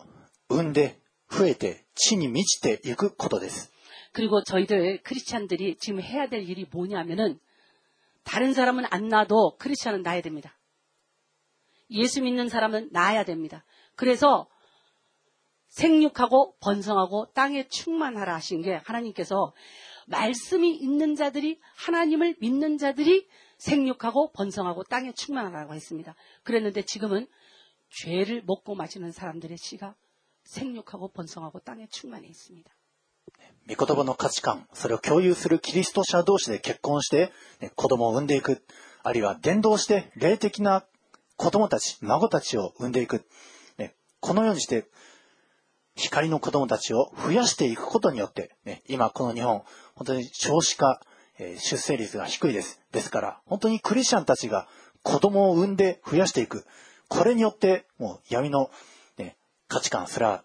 産んで増えて地に満ちていくことです。 그리고 저희들 크리스찬들이 지금 해야 될 일이 뭐냐면은 다른 사람은 안 낳아도 크리스찬은 낳아야 됩니다. 예수 믿는 사람은 낳아야 됩니다. 그래서 생육하고 번성하고 땅에 충만하라 하신 게 하나님께서 말씀이 있는 자들이 하나님을 믿는 자들이 생육하고 번성하고 땅에 충만하라고 했습니다. 그랬는데 지금은 죄를 먹고 마시는 사람들의 씨가 생육하고 번성하고 땅에 충만해 있습니다. 御言葉の価値観、それを共有するキリスト者同士で結婚して、ね子供を産んでいく、あるいは伝道して霊的な子供たち、孫たちを産んでいく。ねこのようにして、光の子供たちを増やしていくことによって、ね今この日本、本当に少子化、え出生率が低いです。ですから、本当にクリスチャンたちが子供を産んで増やしていく。これによって、もう闇の、ね、価値観すら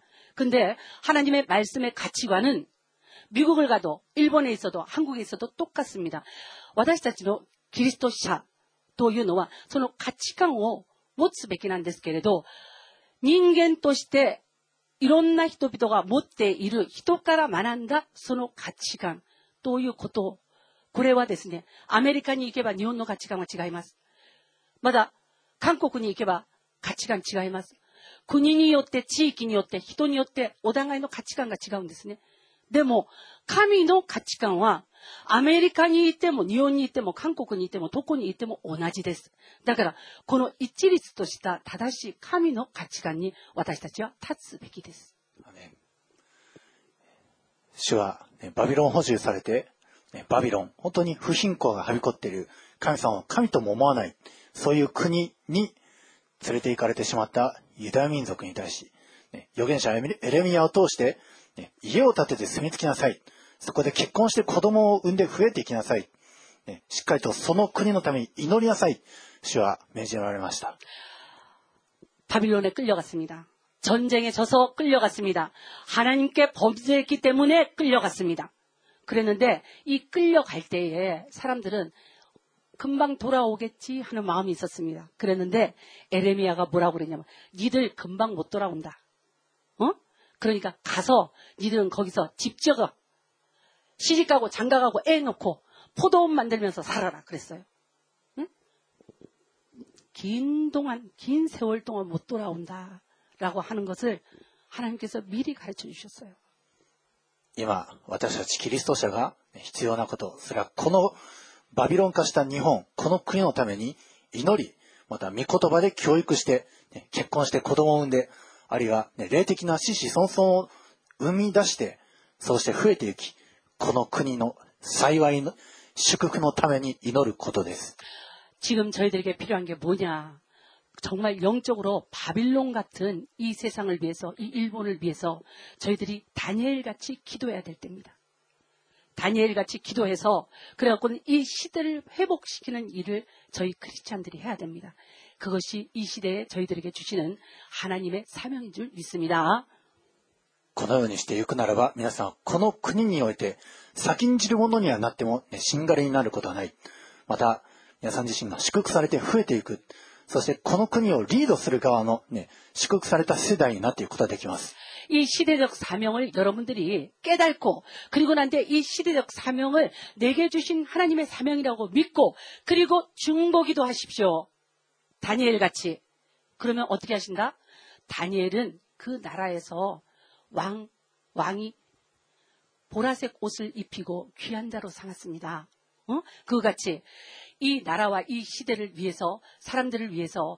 근데 하나님의 말씀의 가치관은 미국을 가도 일본에 있어도 한국에 있어도 똑같습니다. 私たちのキリスト者というのは、その価値観を持つべきなんですけれど、人間としていろんな人々が持っている人から学んだその価値観ということを、これはですね、アメリカに行けば日本の価値観は違います。まだ韓国に行けば価値観違います。 国によって、地域によって、人によってお互いの価値観が違うんですね。でも、神の価値観は、アメリカにいても、日本にいても、韓国にいても、どこにいても同じです。だから、この一律とした正しい神の価値観に私たちは立つべきです。主は、ねバビロン補充されて、ねバビロン、本当に不貧困がはびこっている神様を神とも思わない、そういう国に連れて行かれてしまったユダヤ民族に対し、ね預言者エミエレミアを通して、ね家を建てて住み着きなさい。そこで結婚して子供を産んで増えていきなさい。ねしっかりとその国のために祈りなさい。主は命じられました。 바빌론에 끌려갔습니다. 전쟁에 져서 끌려갔습니다. 하나님께 범죄했기 때문에 끌려갔습니다. 그랬는데 이 끌려갈 때에 사람들은 금방 돌아오겠지 하는 마음이 있었습니다. 그랬는데 에레미야가 뭐라고 그랬냐면 니들 금방 못 돌아온다. 어? 그러니까 가서 니들은 거기서 집 지어가 시집가고 장가가고 애 놓고 포도원 만들면서 살아라 그랬어요. 응? 긴 동안, 긴 세월 동안 못 돌아온다. 라고 하는 것을 하나님께서 미리 가르쳐 주셨어요. 今、私たちキリスト者が必要なこと、それはこの バビロン化した日本、この国のために祈り、また御言葉で教育して、ね結婚して子供を産んで、あるいは、ね霊的な子々孫々を生み出して、そうして増えていき、この国の幸いの祝福のために祈ることです。 지금 저희들에게 필요한 게 뭐냐? 정말 영적으로 바빌론 같은 이 세상을 위해서, 이 일본을 위해서 저희들이 다니엘 같이 기도해야 될 때입니다. 다니엘 같이 기도해서 그래갖고는 이 시대를 회복시키는 일을 저희 크리스찬들이 해야 됩니다. 그것이 이 시대에 저희들에게 주시는 하나님의 사명인 줄 믿습니다. このようにしていくならば、皆さん、この国において、先んじるものにはなっても、ね、しんがりになることはない。また、皆さん自身が祝福されて増えていく。そして、この国をリードする側の、ね、祝福された世代になっていくことができます。 이 시대적 사명을 여러분들이 깨닫고 그리고 난데 이 시대적 사명을 내게 주신 하나님의 사명이라고 믿고 그리고 중보기도 하십시오. 다니엘 같이. 그러면 어떻게 하신다? 다니엘은 그 나라에서 왕 왕이 보라색 옷을 입히고 귀한 자로 삼았습니다. 어? 그같이 이 나라와 이 시대를 위해서 사람들을 위해서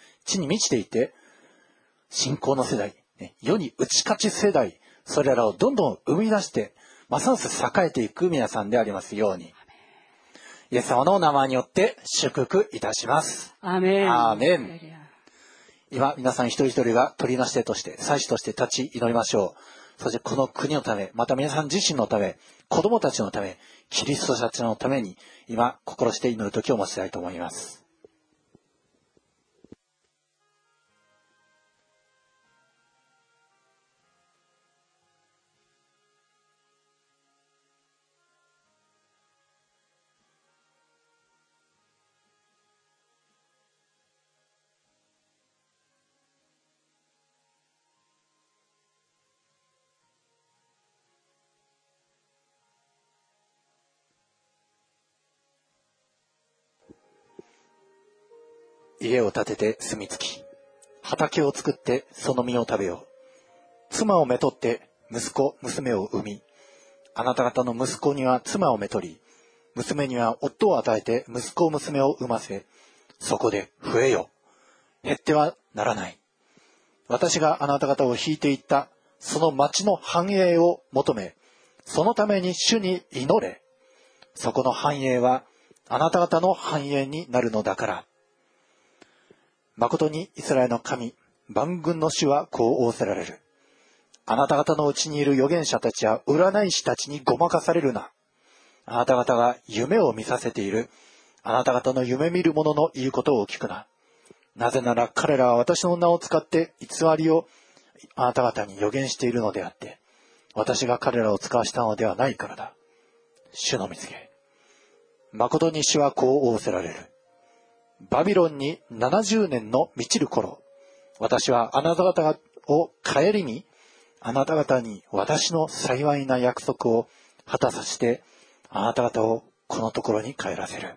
地に満ちていて、信仰の世代、世に打ち勝ち世代、それらをどんどん生み出して、ますます栄えていく皆さんでありますように。イエス様のお名前によって祝福いたします。アメン。アメン。今、皆さん一人一人が鳥のしてとして、祭司として立ち祈りましょう。そしてこの国のため、また皆さん自身のため、子供たちのため、キリストたちのために、今、心して祈る時を持ちたいと思います。家を建てて住み着き、畑を作ってその実を食べよう。妻をめとって息子、娘を産み、あなた方の息子には妻をめとり、娘には夫を与えて息子、娘を産ませ、そこで増えよ。減ってはならない。私があなた方を引いていった、その町の繁栄を求め、そのために主に祈れ。そこの繁栄は、あなた方の繁栄になるのだから。誠にイスラエルの神、万軍の主はこう仰せられる。あなた方のうちにいる預言者たちや占い師たちにごまかされるな。あなた方が夢を見させている。あなた方の夢見る者の言うことを聞くな。なぜなら彼らは私の名を使って偽りをあなた方に予言しているのであって、私が彼らを使わしたのではないからだ。主の見つけ。誠に主はこう仰せられる。バビロンに70年の満ちる頃、私はあなた方を帰りに、あなた方に私の幸いな約束を果たさせて、あなた方をこのところに帰らせる。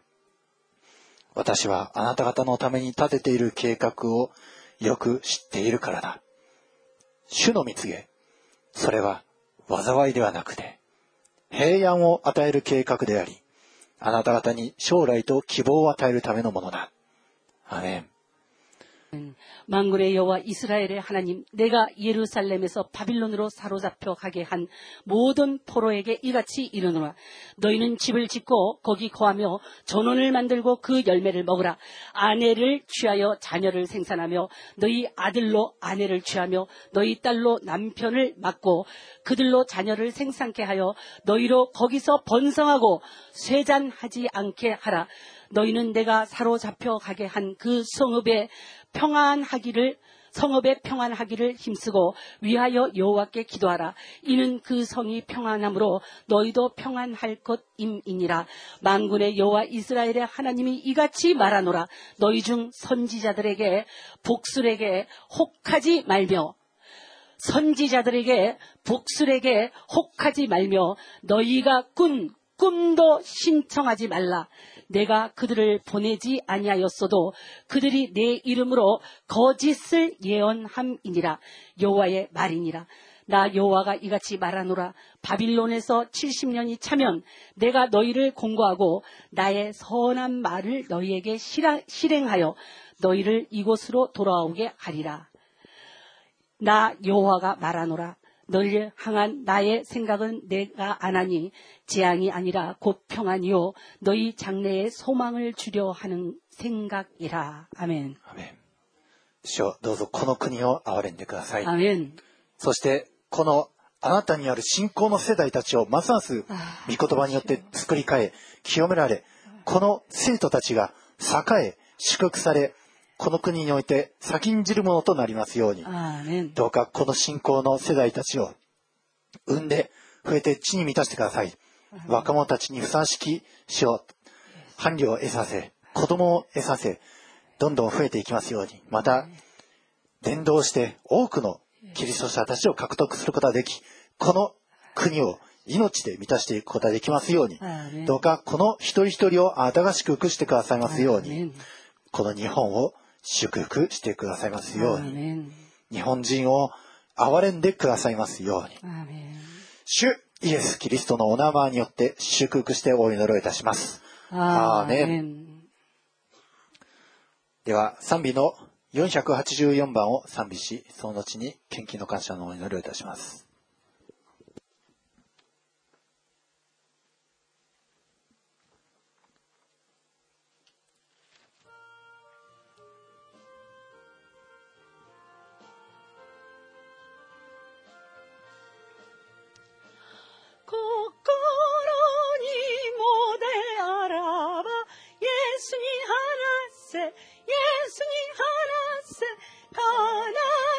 私はあなた方のために立てている計画をよく知っているからだ。主の蜜げ、それは災いではなくて、平安を与える計画であり、あなた方に将来と希望を与えるためのものだ。アメン。 만군의 여호와 이스라엘의 하나님 내가 예루살렘에서 바빌론으로 사로잡혀 가게 한 모든 포로에게 이같이 이르노라. 너희는 집을 짓고 거기 거하며 전원을 만들고 그 열매를 먹으라. 아내를 취하여 자녀를 생산하며 너희 아들로 아내를 취하며 너희 딸로 남편을 맡고 그들로 자녀를 생산케 하여 너희로 거기서 번성하고 쇠잔하지 않게 하라. 너희는 내가 사로잡혀 가게 한 그 성읍에 평안하기를 성읍에 평안하기를 힘쓰고 위하여 여호와께 기도하라. 이는 그 성이 평안함으로 너희도 평안할 것임이니라. 만군의 여호와 이스라엘의 하나님이 이같이 말하노라. 너희 중 선지자들에게 복술에게 혹하지 말며 선지자들에게 복술에게 혹하지 말며 너희가 꾼 꿈도 신청하지 말라. 내가 그들을 보내지 아니하였어도 그들이 내 이름으로 거짓을 예언함이니라. 여호와의 말이니라. 나 여호와가 이같이 말하노라. 바빌론에서 70년이 차면 내가 너희를 공고하고 나의 선한 말을 너희에게 실행하여 너희를 이곳으로 돌아오게 하리라. 나 여호와가 말하노라. 너희를 향한 나의 생각은 내가 안 하니 재앙이 아니라 곧 평안이요 너희 장래에 소망을 주려 하는 생각이라. 아멘. アメン。主よどうぞこの国を憐れんでください。 아멘. そして、このあなたにある信仰の世代たちをますますあ御言葉によって作り変え、清められ、この生徒たちが栄え、祝福され、 この国において先んじるものとなりますように。どうかこの信仰の世代たちを産んで増えて地に満たしてください。若者たちにふさわしき死を伴侶を得させ子供を得させどんどん増えていきますように。また伝道して多くのキリスト者たちを獲得することができこの国を命で満たしていくことができますように。どうかこの一人一人を新しく福してくださいますように。この日本を祝福してくださいますように。日本人を憐れんでくださいますように。主イエス・キリストのお名前によって祝福してお祈りをいたします。アーメン。では、賛美の484番を賛美し、その後に献金の感謝のお祈りをいたします。心にもであらば、イエスに話せ、イエスに話せ、悲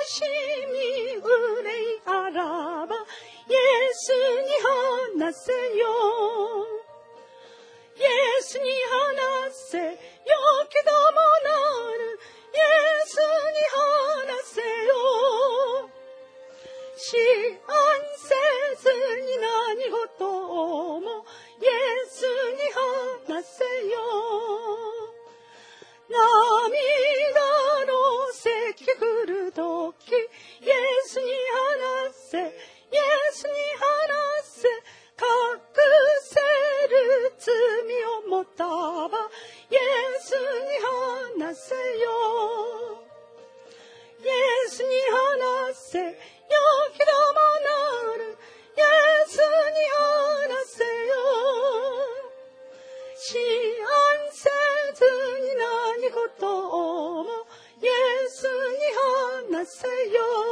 しみ憂いあらば、イエスに話せよ。イエスに話せ、よけどもなる、イエスに話せよ。思案せずに何事もイエスに話せよ。涙の咳来る時イエスに話せ。イエスに話せ。隠せる罪を持ったばイエスに話せよ。イエスに話せ。よけどもなる。イエスに話せよ。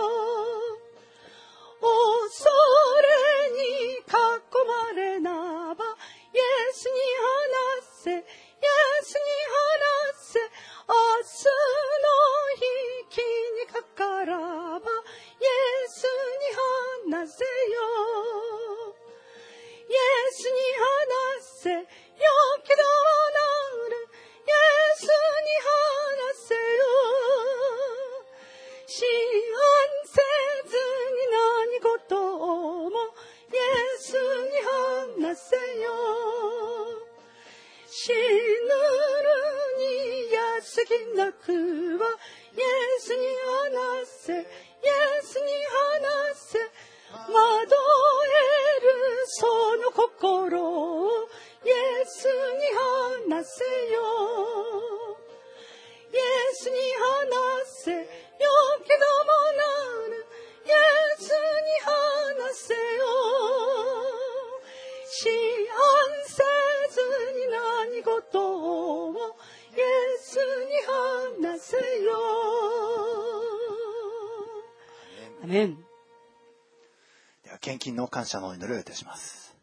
感謝のお祈りをいたします。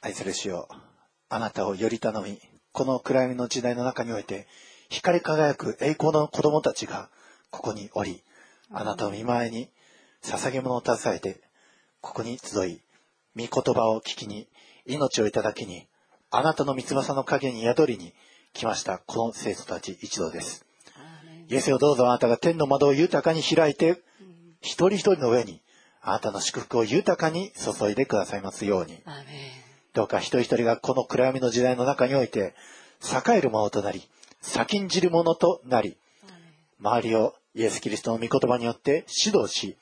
愛する主よ、あなたをより頼み、この暗闇の時代の中において、光り輝く栄光の子供たちがここにおり、あなたの見前に捧げ物を携えて、ここに集い、御言葉を聞きに、命をいただきに、あなたの三翼の影に宿りに来ました、この生徒たち一同です。イエスよどうぞあなたが天の窓を豊かに開いて、一人一人の上に、あなたの祝福を豊かに注いでくださいますように。どうか一人一人がこの暗闇の時代の中において、栄えるものとなり、先んじるものとなり、周りをイエス・キリストの御言葉によって指導し、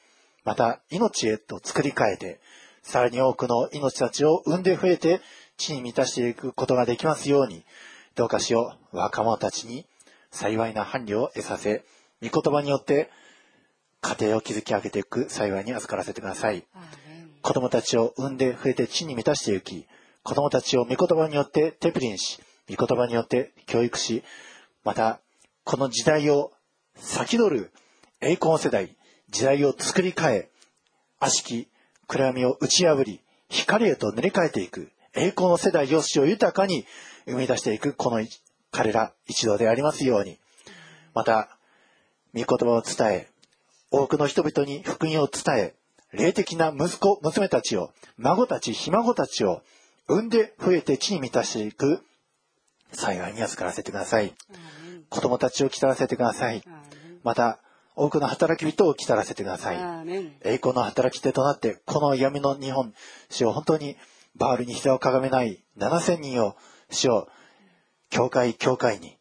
また命へと作り変えて、さらに多くの命たちを生んで増えて、地に満たしていくことができますように、どうかしよう、若者たちに幸いな伴侶を得させ、御言葉によって家庭を築き上げていく幸いに預からせてください。子供たちを産んで増えて地に満たしていき、子供たちを御言葉によってテプリンし、御言葉によって教育し、また、この時代を先取る栄光の世代、時代を作り変え、悪しき暗闇を打ち破り、光へと塗り替えていく栄光の世代を死を豊かに生み出していくこの彼ら一同でありますように、また、御言葉を伝え、多くの人々に福音を伝え、霊的な息子、娘たちを、孫たち、ひ孫たちを産んで増えて地に満たしていく幸いに預からせてください。子供たちを来たらせてください。また、多くの働き人を来たらせてください。栄光の働き手となって、この闇の日本、主を本当にバールに膝をかがめない7000人を、主を、教会、教会に、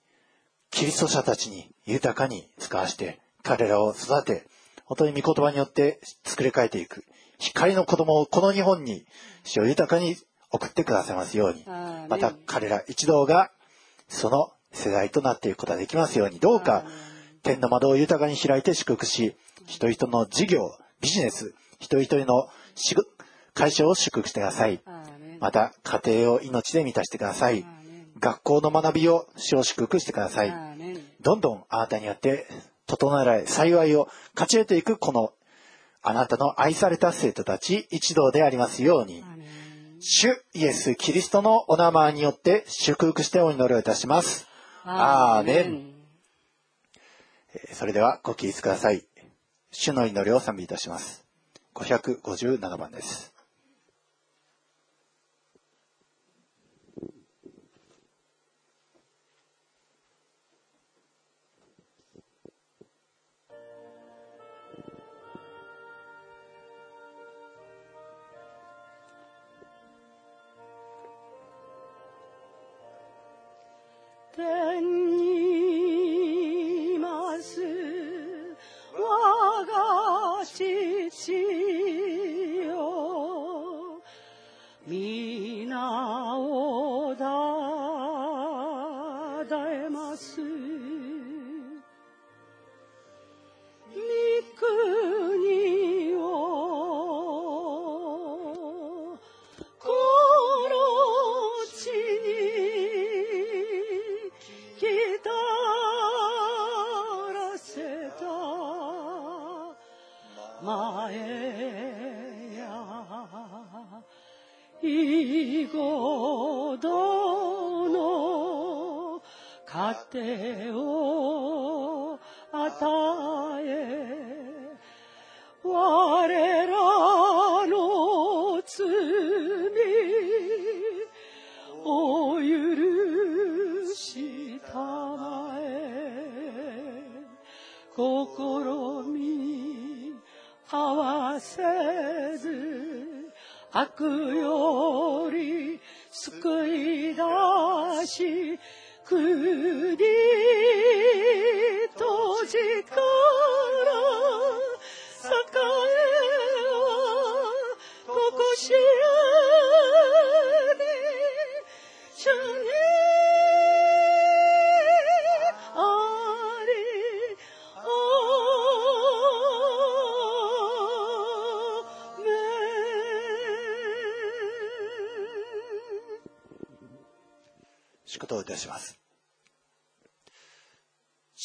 キリスト者たちに豊かに使わして、彼らを育て、本当に御言葉によって作り変えていく。光の子供をこの日本に、主を豊かに送ってくださいますように。また彼ら一同が、その世代となっていくことができますように、どうか、天の窓を豊かに開いて祝福し、人々の事業、ビジネス、一人一人の会社を祝福してください。また、家庭を命で満たしてください学校の学びを主を祝福してください。どんどんあなたによって整えられ、幸いを勝ち得ていくこの、あなたの愛された生徒たち一同でありますように主イエス・キリストのお名前によって祝福してお祈りをいたします。アーメン。えーそれではご起立ください。主の祈りを賛美いたします。557番です。天にいます。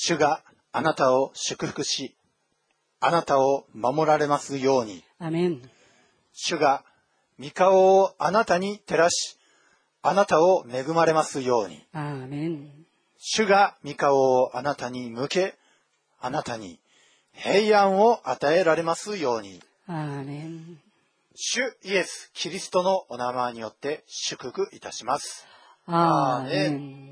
主があなたを祝福し、あなたを守られますように。アメン主が御顔をあなたに照らし、あなたを恵まれますように。アーメン主が御顔をあなたに向け、あなたに平安を与えられますように。アーメン主イエス・キリストのお名前によって祝福いたします。アーメン